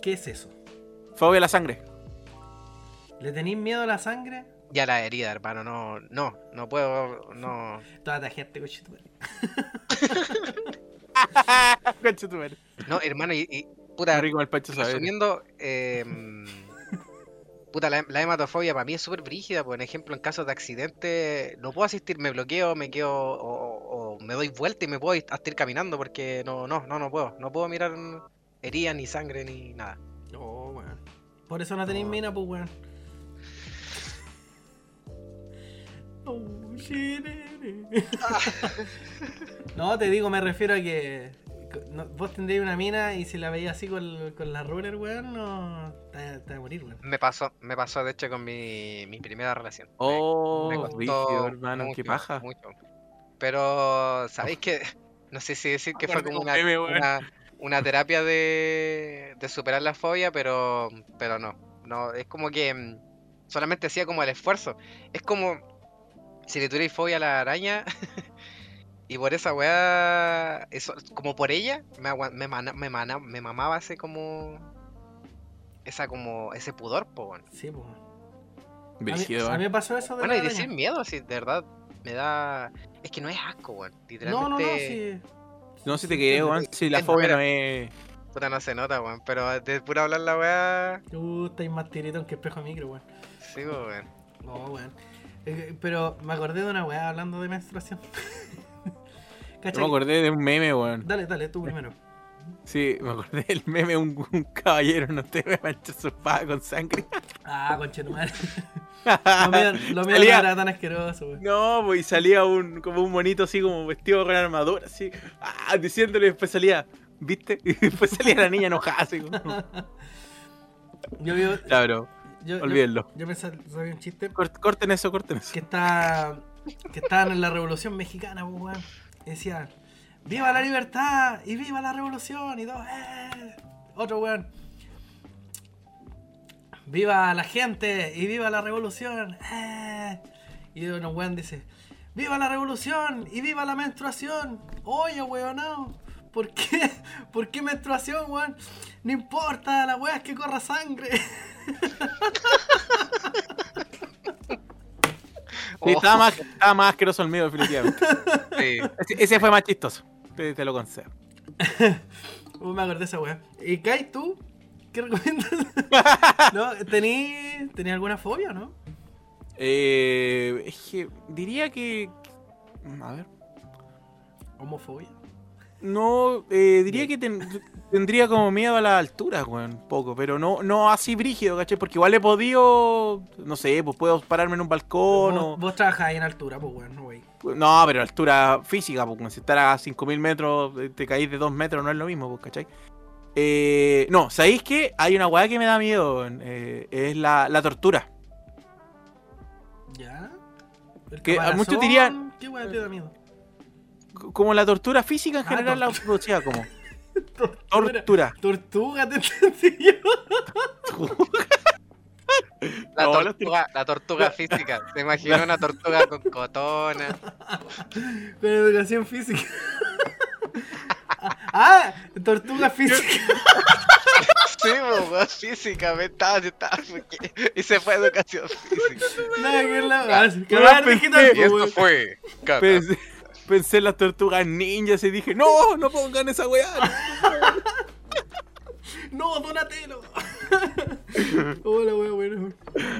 ¿Qué es eso? Fobia a la sangre. ¿Le tenéis miedo a la sangre? Ya la herida, hermano. No, no, no puedo. No. Toda la gente, cochito. Concha tu madre. No, hermano, y, puta, rico el saber. resumiendo, eh, puta, la, la hematofobia para mí es súper brígida. Por ejemplo, en casos de accidente, no puedo asistir, me bloqueo, me quedo, o, o me doy vuelta y me puedo ir- hasta ir caminando porque no, no, no, no puedo. No puedo mirar heridas, ni sangre, ni nada. Oh, weón. Por eso no tenéis mina, pues, weón. Oh, shit, eh. No, te digo, me refiero a que no- vos tendréis una mina y si la veías así con, con la ruler, weón, no te, te a morir, weón. Me pasó, me pasó de hecho con mi, mi primera relación. Me- Oh, me costó brígido, hermano, mucho, qué paja. mucho. Pero, ¿sabéis que No sé si decir que fue como un una, una, una terapia de, de superar la fobia, pero, pero no. No, es como que mm, solamente hacía como el esfuerzo. Es como si le tuvierais fobia a la araña y por esa weá, eso, como por ella, me, me, mana- me, mana- me mamaba ese como... Esa como, ese pudor, po, weón. Sí, pues. A mí, Brígido, a mí weón. me pasó eso de Bueno, la y araña. decir miedo, así, de verdad, me da... Es que no es asco, weón. No, no, no, Literalmente... sí. No, si te quedé, weón. Si la Es fobia no es. Puta, no se nota, weón. Pero de pura hablar la weá... Uh, estáis más tiritón que espejo de micro, weón. Sí, weón. Oh, weón. Eh, pero me acordé de una weá hablando de menstruación. Yo me acordé de un meme, weón. Dale, dale, tú primero. Sí, me acordé del meme, un, un caballero no te a manchar su espada con sangre. Ah, conche tu madre. Lo mío, lo mío no Salía- era tan asqueroso, weón. No, pues y salía un, como un monito así como vestido con armadura, así, ah, diciéndole, y después salía, ¿viste? Y después salía la niña enojada, así como, Yo vi. bro, Yo, yo, olvídenlo. yo me sal- sabía un chiste Cort- corten eso, corten eso. que está. que estaban en la revolución mexicana, pues, weón. Decían, ¡Viva la libertad! ¡Y viva la revolución! Y todo, ¡eh! Otro weón. ¡Viva la gente! ¡Y viva la revolución! ¡eh! Y uno weón dice, ¡Viva la revolución! ¡Y viva la menstruación! Oye, weón, no. ¿Por qué? ¿Por qué menstruación, weón? No importa, la weá es que corra sangre. Sí, Oh, estaba, más, estaba más asqueroso el mío, definitivamente. sí. Ese, ese fue más chistoso, te, te lo concedo. Uh, me acordé de esa weá. ¿Y Kai, tú? ¿Qué recomiendas? ¿No? ¿Tení, ¿Tení alguna fobia o no? Eh, es que diría que... A ver. ¿Homofobia? No, eh, diría que ten- tendría como miedo a las alturas, weón, un poco, pero no, no así brígido, ¿cachai? Porque igual he podido, no sé, pues puedo pararme en un balcón vos, o... vos trabajáis en altura, pues weón, no wey. No, pero altura física, pues si estar a 5.000 metros, eh, te caís de 2 metros, no es lo mismo, pues, ¿cachai? Eh, no, ¿sabéis qué? Hay una weá que me da miedo, weón, eh, es la, la tortura. ¿Ya? ¿El Que muchos dirían- ¿Qué weá te da miedo? Como la tortura física en Ah, general, la sea, como Tortura. Tortuga, te entendí yo. La, No, tortuga, la tortuga física. Se imaginó una tortuga con cotona. Con educación física. ah, tortuga física. Sí, weón, física, me estaba, yo estaba, porque- Y se fue a educación física. Nada que la. Ah, Y esto fue. caca. Pensé, pensé en las tortugas ninjas y dije, no, no pongan esa weá. No, Donatello. Hola, weón, bueno.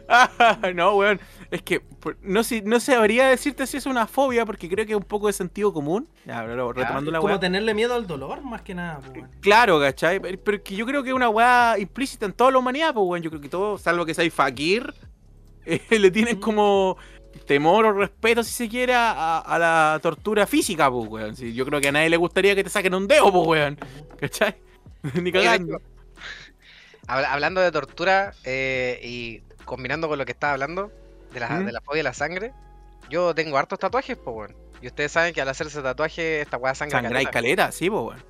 no, weón. Es que no, sé, no sabría decirte si es una fobia porque creo que es un poco de sentido común. Ya, pero retomando la Como weá. tenerle miedo al dolor, más que nada, pues, weón. Claro, ¿cachai? Pero, pero que yo creo que es una weá implícita en toda la humanidad, pues, weón. Yo creo que todo, salvo que seáis fakir, eh, le tienen como temor o respeto, si se quiere, a, a la tortura física, pues, weón. Sí, yo creo que a nadie le gustaría que te saquen un dedo, pues, weón. ¿Cachai? Ni de cagando. Hablando de tortura eh, y combinando con lo que estaba hablando, de la, ¿Mm? de la fobia a la sangre, yo tengo hartos tatuajes, pues, weón. Y ustedes saben que al hacerse tatuaje, esta weá sangra Sangra y caleta. caleta, sí, pues, weón.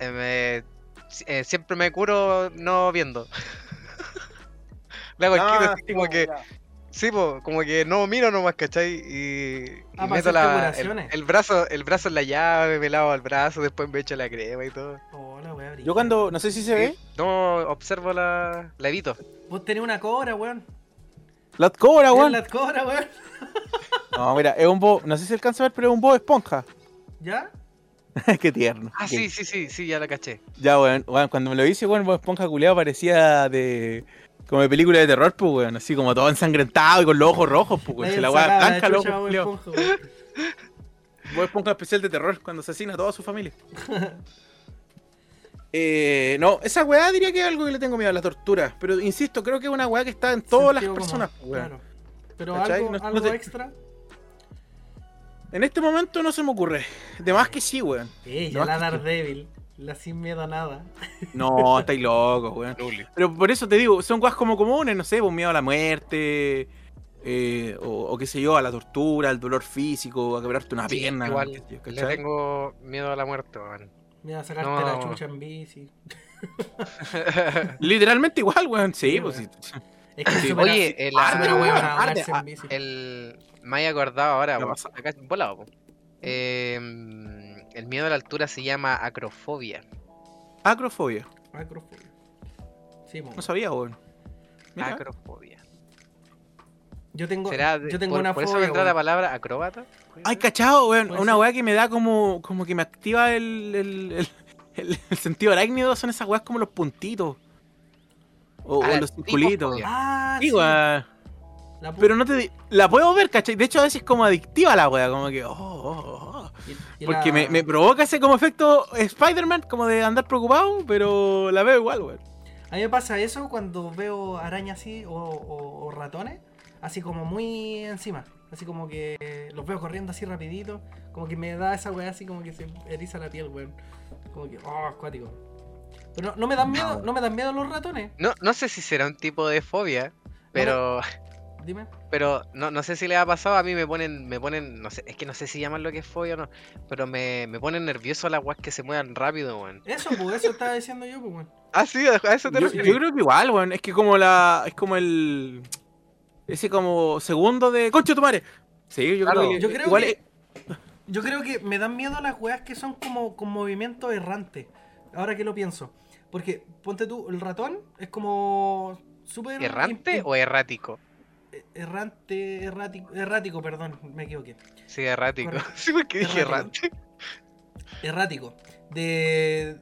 Eh, eh, siempre me curo no viendo. Le hago el Ah, quito, así como que, sí, po, como que no miro nomás, ¿cachai? Y, y Ah, para meto la, el, curaciones. el brazo, el brazo en la llave, me lavo el brazo, después me echo la crema y todo. Hola, weón. Yo cuando, no sé si se ve, No, observo la, la evito. Vos tenés una cobra, weón. la cobra, weón. la cobra, weón. No, mira, es un bo, no sé si alcanza a ver, pero es un bo esponja. ¿Ya? Qué tierno. Ah, Qué- sí, sí, sí, sí, ya la caché. Ya, weón, weón, cuando me lo hice, weón, Bob Esponja culiado parecía de. Como de película de terror, pues, weón, así como todo ensangrentado y con los ojos rojos, pues, weón. Si la weá blanca, los ojos weón. Esponja especial de terror cuando asesina a toda su familia. eh, no, esa weá diría que es algo que le tengo miedo a la tortura. Pero insisto, creo que es una weá que está en todas las Sentido personas, pues, weón. Claro. Pero ¿Cachai? algo, No- no algo te- extra. En este momento no se me ocurre. De más que sí, weón. Ella, No, la Daredevil. La sin miedo a nada. No, estáis locos, weón. Pero por eso te digo, son cosas como comunes, no sé, pues miedo a la muerte, eh, o, o qué sé yo, a la tortura, al dolor físico, a quebrarte una Sí, pierna. igual, yo, Le tengo miedo a la muerte, weón. Mira, sacarte No. la chucha en bici. Literalmente igual, weón, sí, Sí, pues sí. Es que Sí. súper- Oye, el, me he acordado ahora, ¿Qué weón, acá volado, po. Eh, el miedo a la altura se llama acrofobia. Acrofobia. Acrofobia. Sí. No sabía, weón. Acrofobia. Yo tengo, ¿Será de- yo tengo por, una por eso fobia. vendrá la weón. palabra acróbata? Ay, cachado, weón. Una weá que me da como, como que me activa el, el, el, el- el sentido arácnido son esas weas como los puntitos. O, Ah, o la los circulitos. Ah, Sí. La Pero no te. di- La puedo ver, ¿cachai? De hecho, a veces es como adictiva la wea, como que. oh, oh, oh. Y- y Porque la- me, me provoca ese como efecto Spider-Man, como de andar preocupado, pero la veo igual, weón. A mí me pasa eso cuando veo arañas así o, o- o ratones, así como muy encima. Así como que los veo corriendo así rapidito. Como que me da esa weá así como que se eriza la piel, weón. Como que, oh, acuático. Pero no, no me dan miedo, no me dan miedo los ratones. No, no sé si será un tipo de fobia, pero Dime. pero no, no sé si le ha pasado, a mí me ponen, me ponen, no sé, es que no sé si llaman lo que es fobia o no, pero me, me ponen nervioso las weas que se muevan rápido, weón. Eso, pues, eso estaba diciendo yo, pues, weón. Ah, sí, a eso te Yo, refieres. yo creo que igual, weón. Es que como la. Es como el. Ese como segundo de. ¡Concho tu madre! Sí, yo Claro. creo que. Yo creo igual que- es- Yo creo que me dan miedo las weas que son como con movimiento errante. Ahora que lo pienso. Porque, ponte tú, el ratón es como súper... ¿Errante o errático? Errante, errático, errático, perdón, me equivoqué. Sí, errático. Correcto. Sí, porque dije Errático. errante. Errático. De,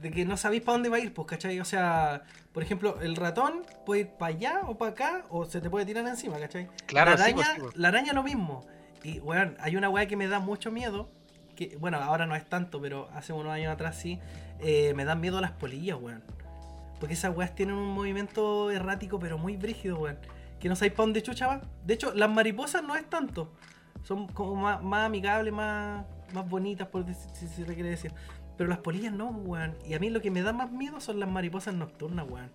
de que no sabéis para dónde va a ir, pues, ¿cachai? O sea, por ejemplo, el ratón puede ir para allá o para acá o se te puede tirar encima, ¿cachai? Claro, la sí, araña, pues, sí, pues. la araña lo mismo. Y, weón, hay una weá que me da mucho miedo. Que, bueno, ahora no es tanto, pero hace unos años atrás sí. eh, me dan miedo las polillas, weón. Porque esas weas tienen un movimiento errático, pero muy brígido, weón. Que no sabéis para dónde chucha va. De hecho, las mariposas no es tanto. Son como más, más amigables, más, más bonitas, por dec- si se le quiere decir. Pero las polillas no, weón. Y a mí lo que me da más miedo son las mariposas nocturnas, weón.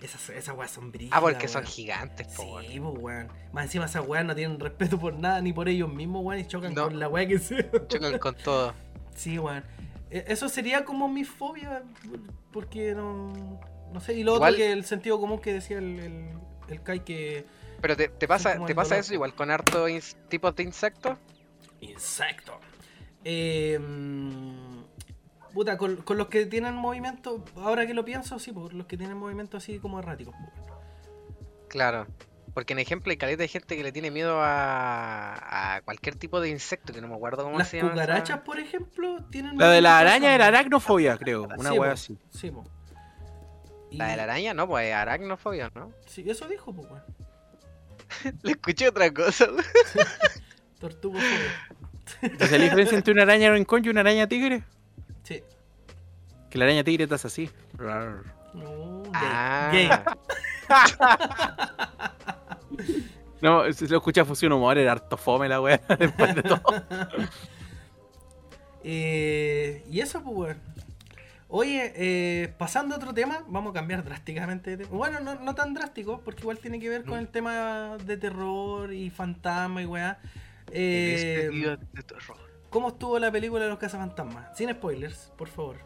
Esas, esas weas son brígidas. Ah, porque son gigantes, po. Sí, pues, weón. Más encima esas weas no tienen respeto por nada, ni por ellos mismos, weón, y chocan No. con la wea que sea. Chocan con todo. Sí, weón. E- Eso sería como mi fobia, porque no... No sé, y lo otro que el sentido común que decía el, el, el Kai que... Pero te, te pasa, te pasa eso igual con hartos ins- tipos de insectos. Insecto. Eh, mm, puta, con, con los que tienen movimiento, ahora que lo pienso, sí, por los que tienen movimiento así como errático. Claro. Porque en ejemplo hay caleta de gente que le tiene miedo a, a cualquier tipo de insecto, que no me acuerdo cómo Las se llama. esa- cucarachas, por ejemplo, tienen... La de la araña era así. aracnofobia, creo. Una Sí, po. así. Sí, po. La de la araña, no, pues es aracnofobia, ¿no? Sí, eso dijo, pues, weón. Le escuché otra cosa. weón. Tortuga fobia. ¿Entonces la diferencia entre una araña rincón y una araña tigre? Sí. Que la araña tigre hace así. No, gay. Ah. Gay. No, si lo escucha Fusión Humor, era harto fome la wea. Después de todo. Eh, y eso, pues, weón. Oye, eh, pasando a otro tema, vamos a cambiar drásticamente de tema. Bueno, no, no tan drástico, porque igual tiene que ver con el tema de terror y fantasma y weá. Eh, de terror. ¿Cómo estuvo la película de los cazafantasmas? Sin spoilers, por favor.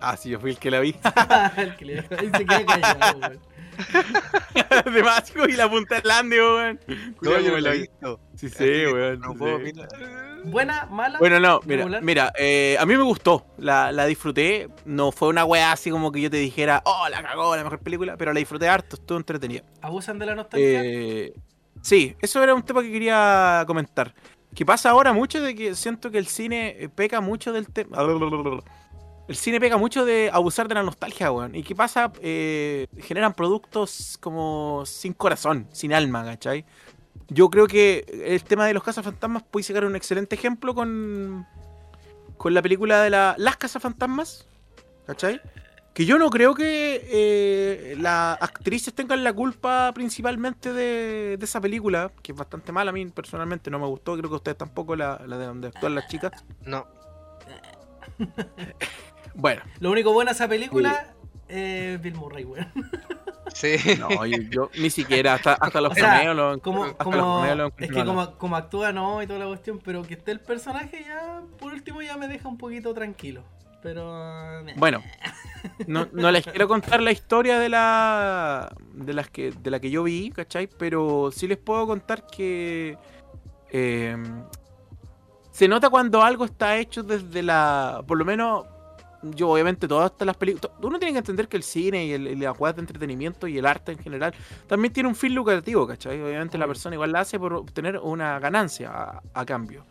Ah, sí, yo fui el que la vi. El que le- ahí se queda callado, weón. de básico y la punta del Andy, weón. No, yo no la lo he vi. visto. Sí, sí, weón. No puedo sí. Buena, mala. Bueno, no, mira, regular. mira, eh, a mí me gustó, la, la disfruté, no fue una weá así como que yo te dijera, oh, la cagó, la mejor película, pero la disfruté harto, estuvo entretenida. ¿Abusan de la nostalgia? Eh, sí, eso era un tema que quería comentar. Que pasa ahora mucho de que siento que el cine peca mucho del tema... El cine peca mucho de abusar de la nostalgia, weón. ¿Y qué pasa? Eh, generan productos como sin corazón, sin alma, ¿cachai? Yo creo que el tema de los cazafantasmas puede sacar un excelente ejemplo con, con la película de la, Las cazafantasmas, ¿cachai? Que yo no creo que eh, las actrices tengan la culpa principalmente de, de esa película, que es bastante mala a mí personalmente, no me gustó, creo que ustedes tampoco, la, la de donde actúan las chicas. No, Bueno, Lo único bueno de esa película es Bill Murray, weón. sí. no, yo, yo ni siquiera, hasta, hasta los O sea, cameos lo- Como, hasta como, los cameos lo es que como, como actúa no y toda la cuestión, pero que esté el personaje ya, por último ya me deja un poquito tranquilo. Pero... eh, Bueno, no, no les quiero contar la historia de la de las que de la que yo vi, ¿cachai? Pero sí les puedo contar que eh, se nota cuando algo está hecho desde la, por lo menos yo obviamente todas estas las películas, uno tiene que entender que el cine y el, y la de entretenimiento y el arte en general también tiene un fin lucrativo, ¿cachai? Obviamente la Obvio. persona igual la hace por obtener una ganancia a, a cambio.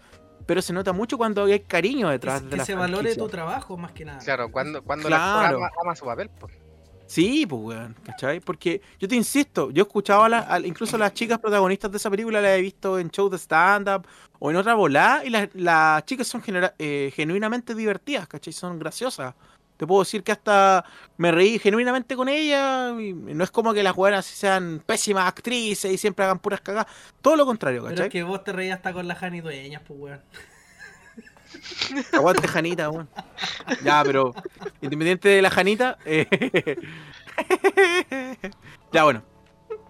Pero se nota mucho cuando hay cariño detrás que, de que la se valore tu trabajo más que nada. Claro, cuando, cuando Claro. actor ama, ama su papel, pues. Sí, pues, weón, ¿cachai? Porque yo te insisto, yo he escuchado a, la- a- incluso a las chicas protagonistas de esa película, las he visto en shows de stand-up o en otra volada, y las, las chicas son genera- eh, genuinamente divertidas, ¿cachai? Son graciosas. Te puedo decir que hasta me reí genuinamente con ella, y no es como que las weonas sean pésimas actrices y siempre hagan puras cagadas. Todo lo contrario, Pero ¿cachai? es que vos te reías hasta con la Jani Dueñas, pues weón. Aguante Janita, weón. Ya, pero independiente de la Janita. eh, ya, bueno.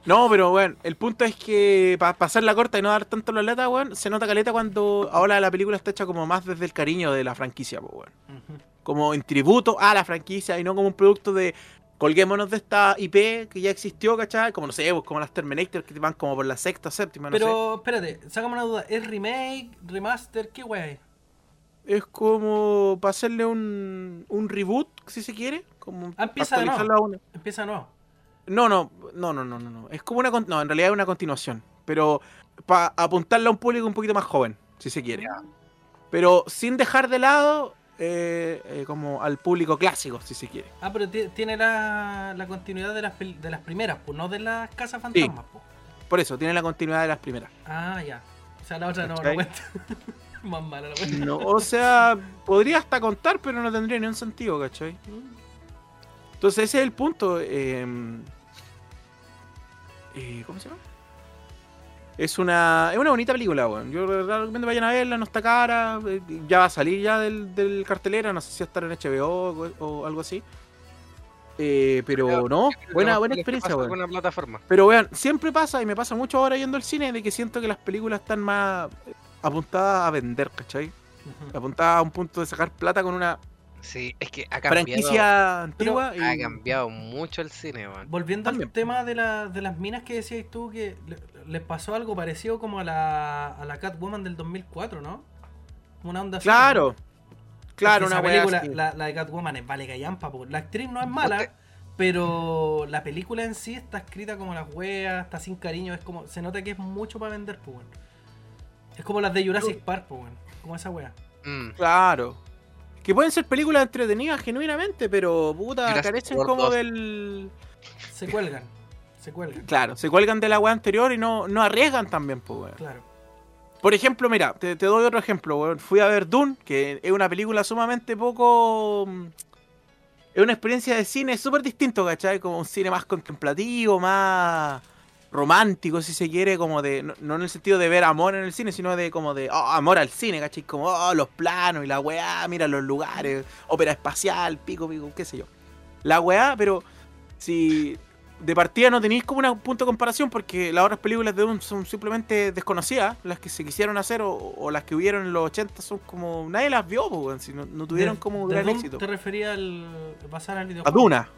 No, pero weón, el punto es que para pasar la corta y no dar tanto la lata, weón, se nota caleta cuando ahora la película está hecha como más desde el cariño de la franquicia, pues, weón. Como en tributo a la franquicia y no como un producto de colguémonos de esta IP que ya existió, ¿cachai? Como no sé, pues, como las Terminator que van como por la sexta séptima, no sé. Pero, espérate, sácame una duda. ¿Es remake, remaster? ¿Qué weá es? Como para hacerle un, un reboot, si se quiere. Como Ah, empieza de nuevo. una- Empieza de nuevo. No, no, no, no, no, no, no. Es como una. No, en realidad es una continuación. Pero para apuntarla a un público un poquito más joven, si se quiere. Pero sin dejar de lado eh, eh, como al público clásico, si se quiere. Ah, pero ti- tiene la, la continuidad de las, de las primeras, pues no de las casas fantasmas, pues. Por eso, tiene la continuidad de las primeras. Ah, ya. O sea, la otra no, no cuenta. Más mala la cuenta. No, o sea, podría hasta contar, pero no tendría ni un sentido, ¿cachai? Entonces ese es el punto. eh, eh, ¿Cómo se llama? Es una, es una bonita película, weón. Yo realmente vayan a verla, no está cara. eh, Ya va a salir ya del, del cartelera, no sé si va a estar en HBO o, o algo así. Eh, pero no, buena, buena experiencia, weón. Alguna plataforma. Pero vean, siempre pasa, y me pasa mucho ahora yendo al cine, de que siento que las películas están más apuntadas a vender, ¿cachai? Ujú. Apuntadas a un punto de sacar plata con una Sí, es que ha cambiado, franquicia antigua. ha y- cambiado mucho el cine. Volviendo También. al tema de, la- de las minas que decías tú, que le- les pasó algo parecido como a la, a la Catwoman del 2004, ¿no? Una onda así. Claro, claro, Porque una película, así. la, la de Catwoman es vale callampa. La actriz no es mala, pero la película en sí está escrita como las weas, está sin cariño, es como, se nota que es mucho para vender, pues. Es como las de Jurassic Park, pues weón. Como esa wea. Mm. Claro. Que pueden ser películas entretenidas genuinamente, pero puta, Jurassic carecen World como 2. del. Se cuelgan. Se cuelgan. Claro, se cuelgan de la wea anterior y no, no arriesgan también, pues, weón. Claro. Por ejemplo, mira, te, te doy otro ejemplo, weón. Fui a ver Dune, que es una película sumamente poco. mm, Es una experiencia de cine súper distinto, ¿cachai? Como un cine más contemplativo, más romántico, si se quiere, como de. No, no en el sentido de ver amor en el cine, sino de como de. Oh, amor al cine, ¿cachai? Como, oh, los planos y la weá, mira los lugares, ópera espacial, pico, pico, qué sé yo. La weá, pero si de partida no tenéis como un punto de comparación porque las otras películas de Dune son simplemente desconocidas, las que se quisieron hacer o, o las que hubieron en los 80 son como nadie las vio, si no, no tuvieron De- como de gran Doom éxito. ¿Te refería al basar al A? Duna,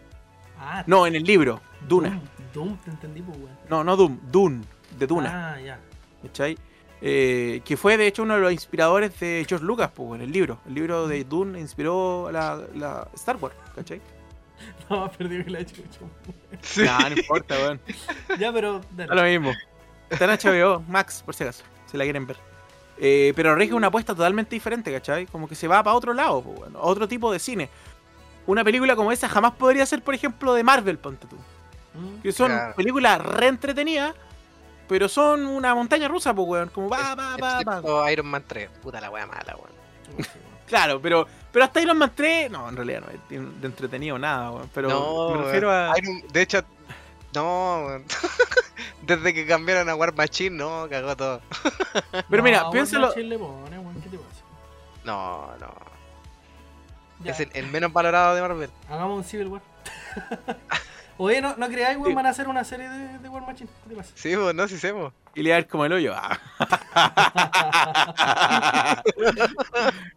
Ah, no, en el libro, Duna. Doom, Doom, te entendí, pues weón. No, no Doom, Dune, de Duna, Ah, ya. ¿cachai? Eh, que fue de hecho uno de los inspiradores de George Lucas, pues, en el libro. El libro de Dune inspiró la, la Star Wars, ¿cachai? No, perdí la chucha. No, no importa, weón. Ya, pero. dale. Da lo mismo. Está en HBO, Max, por si acaso, si la quieren ver. Eh, pero arriesga una apuesta totalmente diferente, ¿cachai? Como que se va para otro lado, pues, bueno, a otro tipo de cine. Una película como esa jamás podría ser, por ejemplo, de Marvel, ponte tú. Mm. Que son Claro. películas re entretenidas, pero son una montaña rusa, pues, weón. Como va, va, va, va. Iron Man 3. Puta la wea mala, weón. Claro, pero, pero hasta Iron Man 3, no, en realidad no es de entretenido nada, weón. Pero no, me weón. refiero a. Iron- de hecho, no, weón. Desde que cambiaron a War Machine, no, cagó todo. Pero No, mira, piénsalo- le pone, weón, ¿Qué te pasa? No, no. Ya, Es el, el menos valorado de Marvel. Hagamos un Civil War. Oye, no, no creáis, weón, Sí. van a hacer una serie de, de War Machine. ¿Qué te pasa? Sí, pues, no, sí sé, pues. Y le ir como el hoyo. Ah.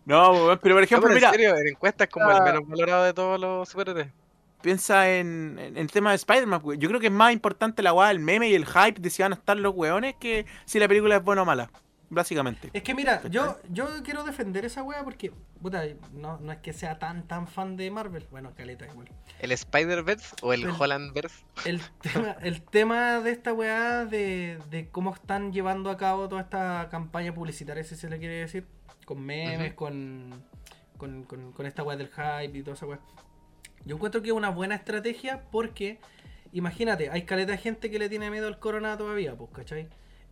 no, weón, pero por No, ejemplo, mira, en serio, en encuestas es como el Ah. menos valorado de todos los superhéroes. piensa en, en el tema de Spider-Man. weón. Yo creo que es más importante la weá, el meme y el hype de si van a estar los weones que si la película es buena o mala. Básicamente. Es que mira, yo, yo quiero defender esa wea porque, puta, no, no es que sea tan tan fan de Marvel. Bueno, caleta igual. ¿El Spider-Verse o el Holland-Verse? El tema, el tema de esta weá de, de cómo están llevando a cabo toda esta campaña publicitaria, si se le quiere decir, con memes, con, con, con, con esta weá del hype y toda esa weá. Yo encuentro que es una buena estrategia porque, imagínate, hay caleta de gente que le tiene miedo al corona todavía, pues, ¿cachai?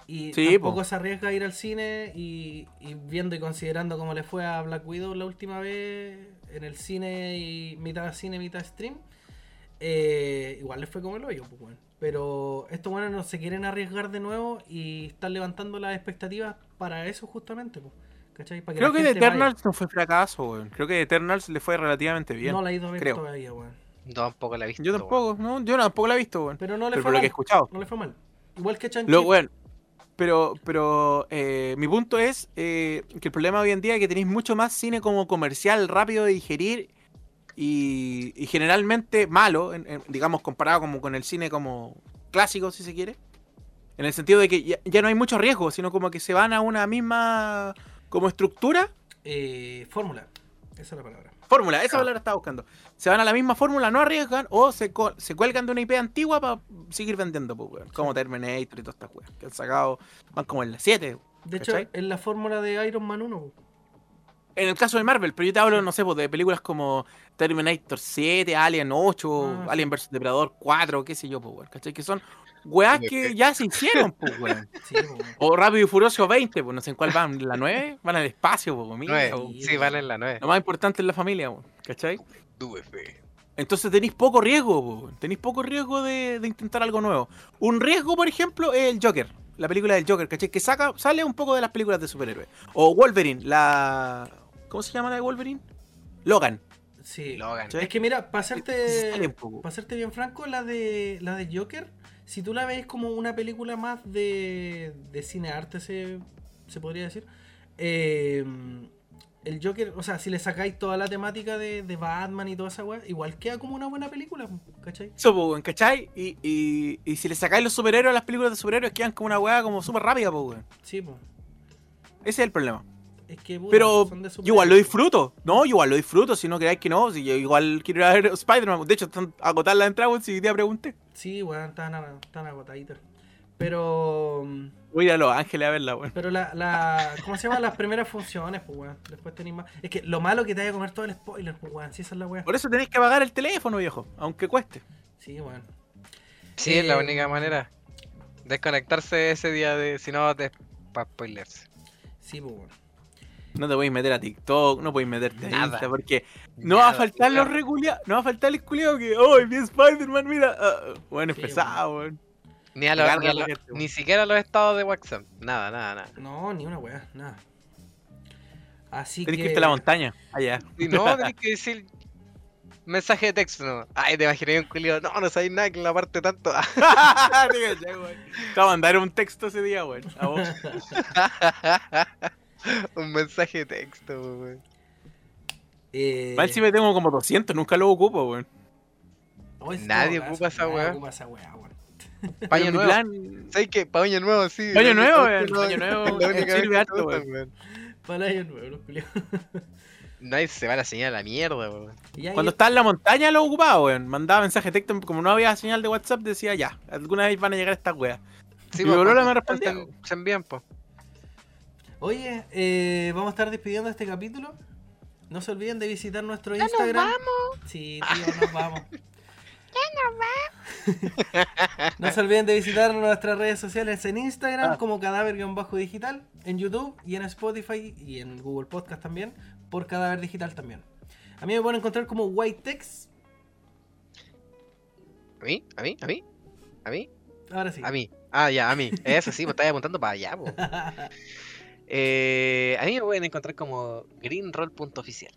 Y Sí, tampoco po. se arriesga a ir al cine y, y viendo y considerando cómo le fue a Black Widow la última vez en el cine y mitad cine, mitad stream. eh, igual les fue como el hoyo, pues, weón. Pero estos buenos no se quieren arriesgar de nuevo y están levantando las expectativas para eso justamente, pues. ¿Cachai? Para Creo que The gente vaya. Eternals no fue fracaso, weón. Creo que The Eternals le fue relativamente bien. No la he ido a ver creo. todavía, weón. No, tampoco la he visto. Yo tampoco, no, yo tampoco la he visto, weón. Pero no le Pero fue por lo mal. que he escuchado. No le fue mal. Igual que Chanchi. Lo, bueno, pero, pero eh, mi punto es eh, que el problema hoy en día es que tenéis mucho más cine como comercial, rápido de digerir y, generalmente malo, en- digamos, comparado como con el cine como clásico, si se quiere. En el sentido de que ya, no hay mucho riesgo, sino como que se van a una misma como estructura. Eh, fórmula. Esa es la palabra. Fórmula, esa palabra estaba buscando. Se van a la misma fórmula, no arriesgan o se, se cuelgan de una IP antigua para seguir vendiendo, pues, weón. Como Terminator y todas estas weas que han sacado, van como en la 7. De hecho, es la fórmula de Iron Man 1. po. En el caso de Marvel, pero yo te hablo, no sé, pues, de películas como Terminator 7, Alien 8, Ah. Alien vs Depredador 4, qué sé yo, pues, weón, ¿cachai? Que son weas que ya se hicieron, pues, weón. Sí. O Rápido y Furioso 20, pues, no sé en cuál van, ¿la 9? Van al espacio, pues, mira, Sí, vale en la 9. Lo más importante es la familia, weón, ¿cachai? Tuve fe. Entonces tenéis poco riesgo, po, tenéis poco riesgo de, de intentar algo nuevo. Un riesgo, por ejemplo, es el Joker, la película del Joker, ¿cachai? Que saca, sale un poco de las películas de superhéroes. O Wolverine, la... ¿Cómo se llama la de Wolverine? Logan. Sí. Logan. Es que mira, para serte, para serte bien franco, la de la de Joker, si tú la ves como una película más de, de cine arte, se, se podría decir, eh, el Joker, o sea, si le sacáis toda la temática de, de Batman y toda esa weá, igual queda como una buena película, ¿cachai? Eso, weón, ¿cachai? Y, y, y si le sacáis los superhéroes a las películas de superhéroes, quedan como una weá como súper rápida, po, weón. Sí, pues. Ese es el problema. Es que, puta, Pero son de yo igual lo disfruto. No, yo igual lo disfruto. Si no creáis que no, si yo igual quiero ir a ver Spider-Man. De hecho, están agotar la entrada, weón, si día pregunté. Sí, weón, están, a- están agotaditas. Pero. Voy a ir a Los Ángeles a verla, weón. Pero la, la. ¿Cómo se llama? Las primeras funciones, pues, weón. Después tenéis más. Es que lo malo que te vaya a comer todo el spoiler, pues, weón. Sí, esa es la weón. Por eso tenéis que apagar el teléfono, viejo. Aunque cueste. Sí, weón. Sí, es la Eh, única manera. Desconectarse ese día de. Si no, de... para spoilerse. Sí, pues, weón. No te podéis meter a TikTok, no podéis meterte a Nada. Insta, porque no va a Nada, faltar los weón. reculiados. No va a faltar el culiado que, oh, vi Spider-Man, mira. ah, bueno, es Sí, pesado, weón. Ni, a los- ni, a los- ni siquiera los estados de WhatsApp. Nada, nada, nada. No, ni una weá, nada. Así Tenés que. que irte a la montaña, allá. Y no, tenés que decir mensaje de texto. No. Ay, te imaginé un culio. No, no sabéis nada que la parte tanto. Te voy a mandar un texto ese día, weón. A vos. un mensaje de texto, weón. Eh, Mal si me tengo como 200, nunca lo ocupo, weón. oh, Nadie ocupa caso, esa weá. ocupa esa weá, weón. Paño mi nuevo. plan- ¿Sabes qué? Pa' Paño nuevo, sí. Paño nuevo, weón, paño nuevo, sirve harto, weón. ellos nuevos, los culiados. Nadie se va a la señal a la mierda, weón. Cuando estaba en la montaña lo ocupaba, weón. Mandaba mensaje de texto, como no había señal de WhatsApp, decía ya, alguna vez van a llegar estas weas. Sí, Y Bolola pues, me respondía, Se, se envían, pues. Oye, eh, vamos a estar despidiendo este capítulo. No se olviden de visitar nuestro Instagram. Sí, tío, nos vamos. no se olviden de visitar nuestras redes sociales en Instagram Ah. como cadáver-digital, en YouTube y en Spotify y en Google Podcast también, por cadáver digital también. A mí me pueden encontrar como Whitetex. ¿A mí? ¿A mí? ¿A mí? ¿A mí? Ahora sí. A mí. Ah, ya, a mí. Eso sí, me estaba apuntando para allá. Eh, a mí me pueden encontrar como greenroll.oficial.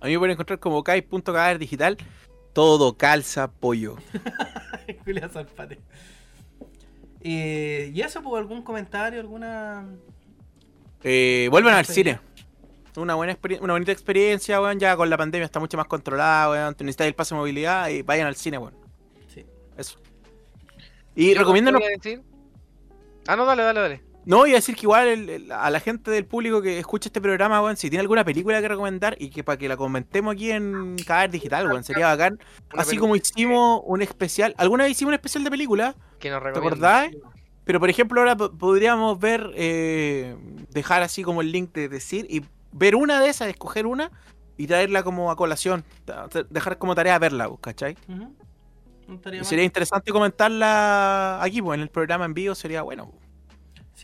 A mí me pueden encontrar como kai.caer digital. Todo calza pollo. Julia Zampate. Eh, ¿Y eso, por algún comentario, alguna Eh, vuelvan al cine. Una buena una bonita experiencia, weón. Ya con la pandemia está mucho más controlada, weón. Necesitáis el pase de movilidad y vayan al cine, weón. Sí. Eso. Y recomiéndanos. decir- Ah, no, dale, dale, dale. No, iba a decir que igual el- el- a la gente del público que escucha este programa, weón, si tiene alguna película que recomendar y que para que la comentemos aquí en Caer Digital, weón, sería bacán. Una Así como hicimos un especial. ¿Alguna vez hicimos un especial de película? Que nos ¿Te acordás? Pero por ejemplo, ahora po- podríamos ver, eh, dejar así como el link de decir y ver una de esas, escoger una y traerla como a colación. Dejar como tarea verla, ¿cachai? No mal. sería interesante comentarla aquí, pues en el programa en vivo sería bueno.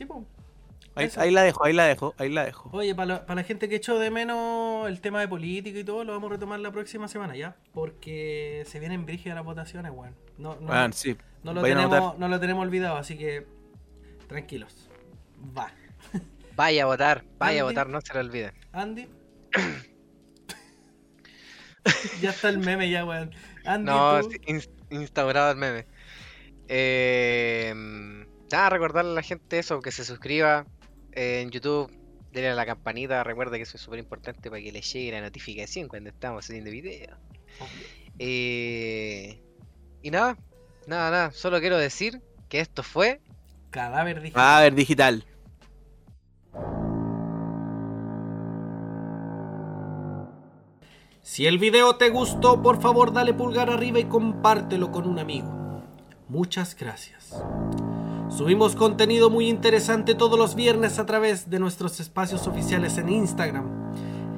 Sí. Ahí, la dejo, ahí la dejo, ahí la dejo. Oye, para la, para la gente que echó de menos el tema de política y todo, lo vamos a retomar la próxima semana ya. Porque se vienen brígidas las votaciones, weón. No, no, Weón, sí. no, lo tenemos, no lo tenemos olvidado, así que tranquilos. Va. Vaya a votar, vaya a votar, no se lo olviden. Andy. ya está el meme ya, weón. Andy, No, tú- instaurado el meme. Eh, nada, recordarle a la gente eso, que se suscriba en YouTube, denle a la campanita, recuerde que eso es súper importante para que le llegue la notificación cuando estamos haciendo video. Eh, y nada, nada, nada, solo quiero decir que esto fue Cadáver digital. A ver, digital. Si el video te gustó, por favor dale pulgar arriba y compártelo con un amigo. Muchas gracias. Subimos contenido muy interesante todos los viernes a través de nuestros espacios oficiales en Instagram,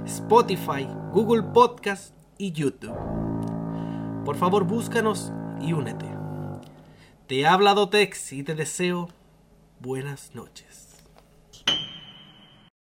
Spotify, Google Podcast y YouTube. Por favor búscanos y únete. Te ha hablado Tex y te deseo buenas noches.